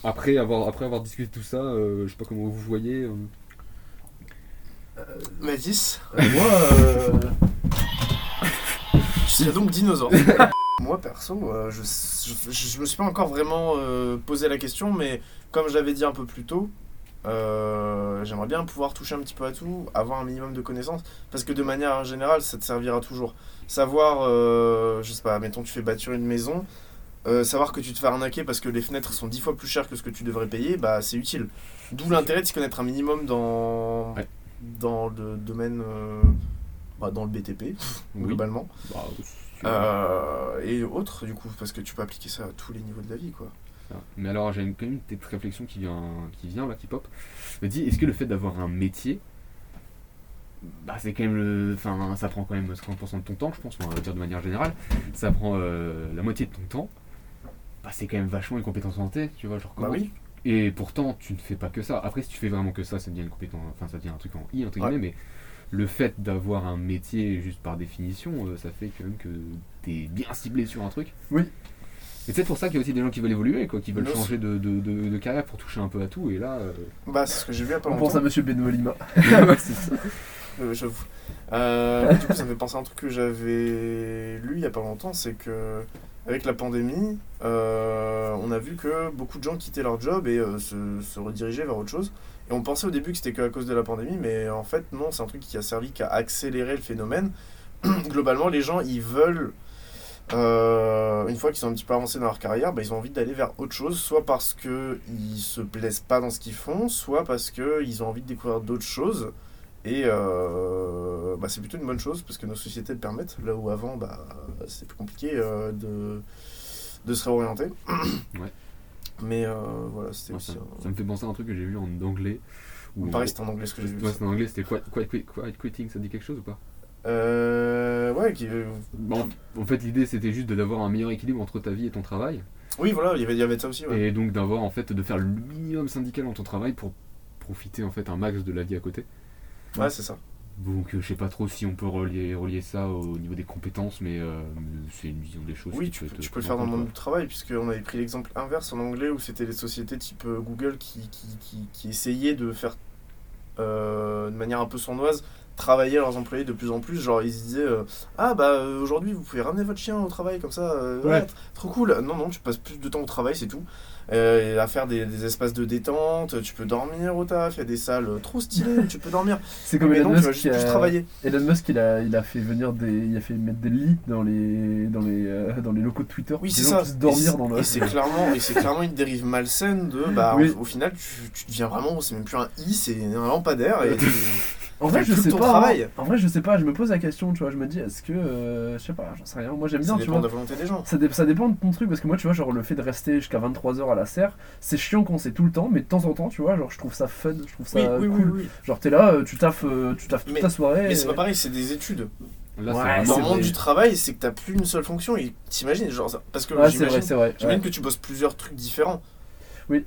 Après avoir, après avoir discuté de tout ça, euh, je sais pas comment vous voyez. euh, Mathis, Moi, euh, tu serais donc dinosaure. Moi, perso, euh, je, je, je me suis pas encore vraiment euh, posé la question, mais comme je l'avais dit un peu plus tôt, euh, j'aimerais bien pouvoir toucher un petit peu à tout, avoir un minimum de connaissances, parce que de manière générale, ça te servira toujours. Savoir, euh, je sais pas, mettons, tu fais bâtir une maison, euh, savoir que tu te fais arnaquer parce que les fenêtres sont dix fois plus chères que ce que tu devrais payer, bah c'est utile. D'où l'intérêt de s'y connaître un minimum dans, Ouais. dans le domaine, euh, bah, dans le BTP, Oui. globalement. Bah, Euh, et autres, du coup, parce que tu peux appliquer ça à tous les niveaux de la vie, quoi. Ça. Mais alors, j'ai une- quand même une petite réflexion qui vient, qui vient là, qui pop. Je me dis, est-ce que le fait d'avoir un métier, bah, c'est quand même le. Enfin, ça prend quand même 50% de ton temps, je pense, on va dire de manière générale. Ça prend euh, la moitié de ton temps. Bah, c'est quand même vachement une compétence santé, tu vois. Genre, Bah comment- oui. Et pourtant, tu ne fais pas que ça. Après, si tu fais vraiment que ça, ça devient une compétence. Enfin, ça devient un truc en I, entre Ouais. guillemets, mais le fait d'avoir un métier juste par définition, euh, ça fait quand même que t'es bien ciblé sur un truc. Oui. Et c'est pour ça qu'il y a aussi des gens qui veulent évoluer, quoi, qui veulent changer de, de, de- de carrière pour toucher un peu à tout. Et là, euh, Bah, c'est ce que j'ai vu il y a pas on longtemps. pense à Monsieur Benoît Lima. ouais, c'est ça. Euh, J'avoue. Euh, du coup, ça me fait penser à un truc que j'avais lu il y a pas longtemps, c'est que avec la pandémie, euh, on a vu que beaucoup de gens quittaient leur job et euh, se, se redirigeaient vers autre chose. On pensait au début que c'était que à cause de la pandémie, mais en fait, non, c'est un truc qui a servi qu'à accélérer le phénomène. Globalement, les gens, ils veulent, euh, une fois qu'ils sont un petit peu avancés dans leur carrière, bah, ils ont envie d'aller vers autre chose, soit parce qu'ils se plaisent pas dans ce qu'ils font, soit parce qu'ils ont envie de découvrir d'autres choses. Et euh, bah, c'est plutôt une bonne chose parce que nos sociétés le permettent, là où avant bah, c'est plus compliqué euh, de, se réorienter. Mais euh, voilà, c'était Moi, ça, aussi. un- ça me fait penser à un truc que j'ai vu en anglais. où- Pareil, c'était en anglais ce que j'ai vu. Ouais, c'était en anglais, c'était quiet, quiet, quiet- quiet quitting, ça dit quelque chose ou pas? Euh, ouais, qui- Bon, En fait, l'idée c'était juste d'avoir un meilleur équilibre entre ta vie et ton travail. oui, voilà, il y avait, il y avait ça aussi. Ouais. Et donc d'avoir en fait de faire le minimum syndical dans ton travail pour profiter en fait un max de la vie à côté. Ouais, c'est ça. Donc euh, je sais pas trop si on peut relier, relier ça au niveau des compétences, mais euh, c'est une vision des choses. Oui, tu peut tu peux le faire dans le monde du travail, puisqu'on avait pris l'exemple inverse en anglais où c'était les sociétés type euh, Google qui, qui, qui, qui essayaient de faire euh, de manière un peu sournoise travailler leurs employés de plus en plus. Genre, ils se disaient euh, Ah, bah aujourd'hui, vous pouvez ramener votre chien au travail comme ça, euh, ouais, Ouais. tr- trop cool. Non, non, tu passes plus de temps au travail, c'est tout. Euh, à faire des, des espaces de détente, tu peux dormir au taf, il y a des salles trop stylées tu peux dormir. C'est comme Mais Elon non, tu vas Musk, juste a, travailler. Elon Musk, il a, il a fait venir des, il a fait mettre des lits dans les, dans les, euh, dans les locaux de Twitter. Oui, pour c'est ça. dormir dans le. Et c'est clairement, et c'est clairement une dérive malsaine de, bah, Oui. au, au final, tu, tu deviens vraiment, c'est même plus un i, c'est un lampadaire. Et tu- En vrai, je sais pas. travail. hein. En vrai, je sais pas. Je me pose la question, tu vois. Je me dis, est-ce que, euh, je sais pas, j'en sais rien. Moi, j'aime ça bien, tu dépend vois. de la volonté des gens. Ça, dé- ça dépend de ton truc parce que moi tu vois genre le fait de rester jusqu'à 23h à la serre c'est chiant quand c'est tout le temps mais de temps en temps tu vois genre je trouve ça fun je trouve ça cool oui. genre t'es là euh, tu taffes euh, tu taffes toute Mais- ta soirée Mais c'est pas pareil, c'est des études. Là, Ouais, Dans le monde du travail, c'est que t'as plus une seule fonction. Et t'imagines, genre, ça- parce que ouais c'est vrai j'imagine c'est vrai j'imagine ouais. que tu bosses plusieurs trucs différents. Oui.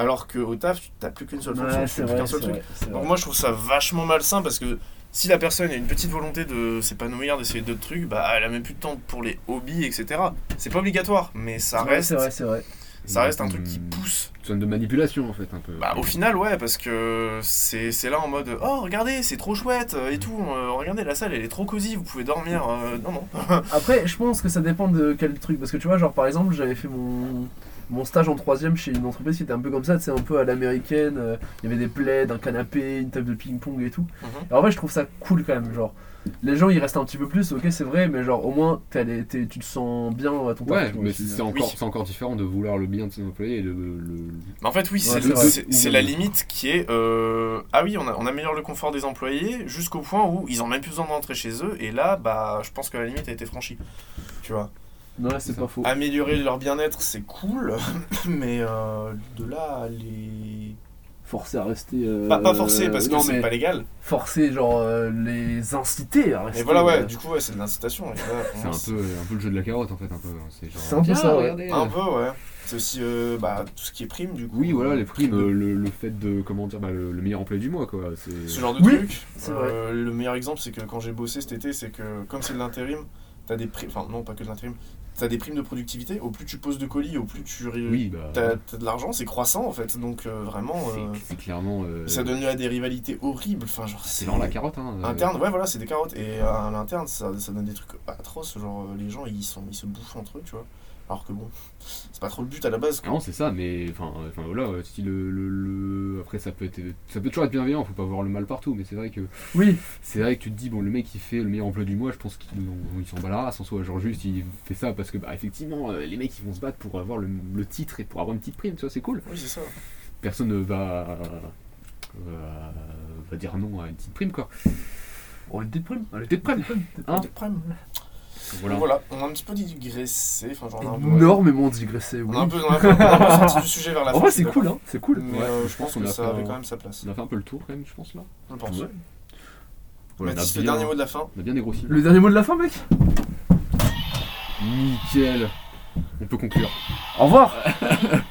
Alors qu'au taf, tu t'as plus qu'une seule fonction, Ouais, tu plus qu'un seul truc. vrai, Donc vrai. moi je trouve ça vachement malsain parce que si la personne a une petite volonté de s'épanouir, d'essayer d'autres trucs, bah elle a même plus de temps pour les hobbies, etc. C'est pas obligatoire, mais ça reste, c'est vrai c'est vrai ça reste un truc qui pousse. une zone de manipulation en fait un peu. Bah au final ouais parce que c'est c'est là en mode oh regardez c'est trop chouette euh, et tout euh, regardez la salle elle est trop cosy vous pouvez dormir euh, non non après je pense que ça dépend de quel truc parce que tu vois genre par exemple j'avais fait mon mon stage en troisième chez une entreprise qui était un peu comme ça, c'est un peu à l'américaine, euh, il y avait des plaids, un canapé, une table de ping-pong et tout. Et en vrai, je trouve ça cool quand même. Genre, les gens ils restent un petit peu plus, ok, c'est vrai, mais genre au moins t'es allé- t'es- tu te sens bien à ton Ouais, mais c'est encore, Oui. c'est encore différent de vouloir le bien de ses employés et de le. Mais en fait, oui, c'est c'est le- vrai. c'est c'est la limite qui est euh, ah oui, on, a- on améliore le confort des employés jusqu'au point où ils ont même plus besoin d'entrer chez eux. Et là, bah, je pense que la limite a été franchie. Tu vois, Ouais, c'est pas faux. améliorer leur bien-être, c'est cool, mais euh, de là à les. Forcer à rester. euh, Pas, pas forcer parce que non, c'est mais pas légal. Forcer, genre, euh, les inciter à rester. Et voilà, ouais, euh, du coup, ouais, c'est de l'incitation. C'est un peu, un peu le jeu de la carotte en fait un peu. C'est genre, C'est un peu ça, ouais. regardez, Un peu, ouais. C'est aussi euh, bah, tout ce qui est prime, du coup. Oui, voilà, les primes, euh, le, le fait de, comment dire, bah, le, le meilleur employé du mois, quoi. Ce genre de Oui, truc. c'est euh, le meilleur exemple, c'est que quand j'ai bossé cet été, c'est que comme c'est de l'intérim, t'as des primes. Enfin, non, pas que de l'intérim. T'as des primes de productivité. Au plus tu poses de colis, au plus tu. Oui, bah, T'as t'as de l'argent, c'est croissant en fait. Donc euh, vraiment. c'est, euh, clairement. euh, ça donne lieu à des rivalités horribles. Enfin, genre, c'est vraiment la carotte, hein. Interne, ouais, voilà, c'est des carottes. Et à l'interne, ça, ça donne des trucs atroces. Genre, les gens, ils, sont, ils se bouffent entre eux, tu vois. Alors que bon, c'est pas trop le but à la base. quoi. Non, c'est ça, mais enfin, euh, enfin voilà, si le, le, le- après ça peut être, ça peut toujours être bienveillant, faut pas voir le mal partout, mais c'est vrai que Oui, c'est vrai que tu te dis bon, le mec il fait le meilleur emploi du mois, je pense qu'il il s'en bat la race en soi, genre juste il fait ça parce que bah effectivement euh, les mecs ils vont se battre pour avoir le, le titre et pour avoir une petite prime, tu vois, c'est cool. Oui, c'est ça. Personne ne va va, va dire non à une petite prime quoi. on est prime. Allez, Petite prime. Hein Des primes. Voilà. Voilà. on a un petit peu digressé. Enfin, genre, peu- Énormément digressé, On oui. a un peu, on a un peu, on a un peu sorti du sujet vers la En fin. vrai, suis c'est cool, hein, c'est cool. Mais Ouais, euh, je pense que a ça fait avait un- quand même sa place. On a fait un peu le tour quand même, je pense là. Je pense. Ouais. Voilà, on, a Mathis, le dernier mot de la fin. on a bien dégrossi. Le dernier mot de la fin, mec? Nickel. On peut conclure. Au revoir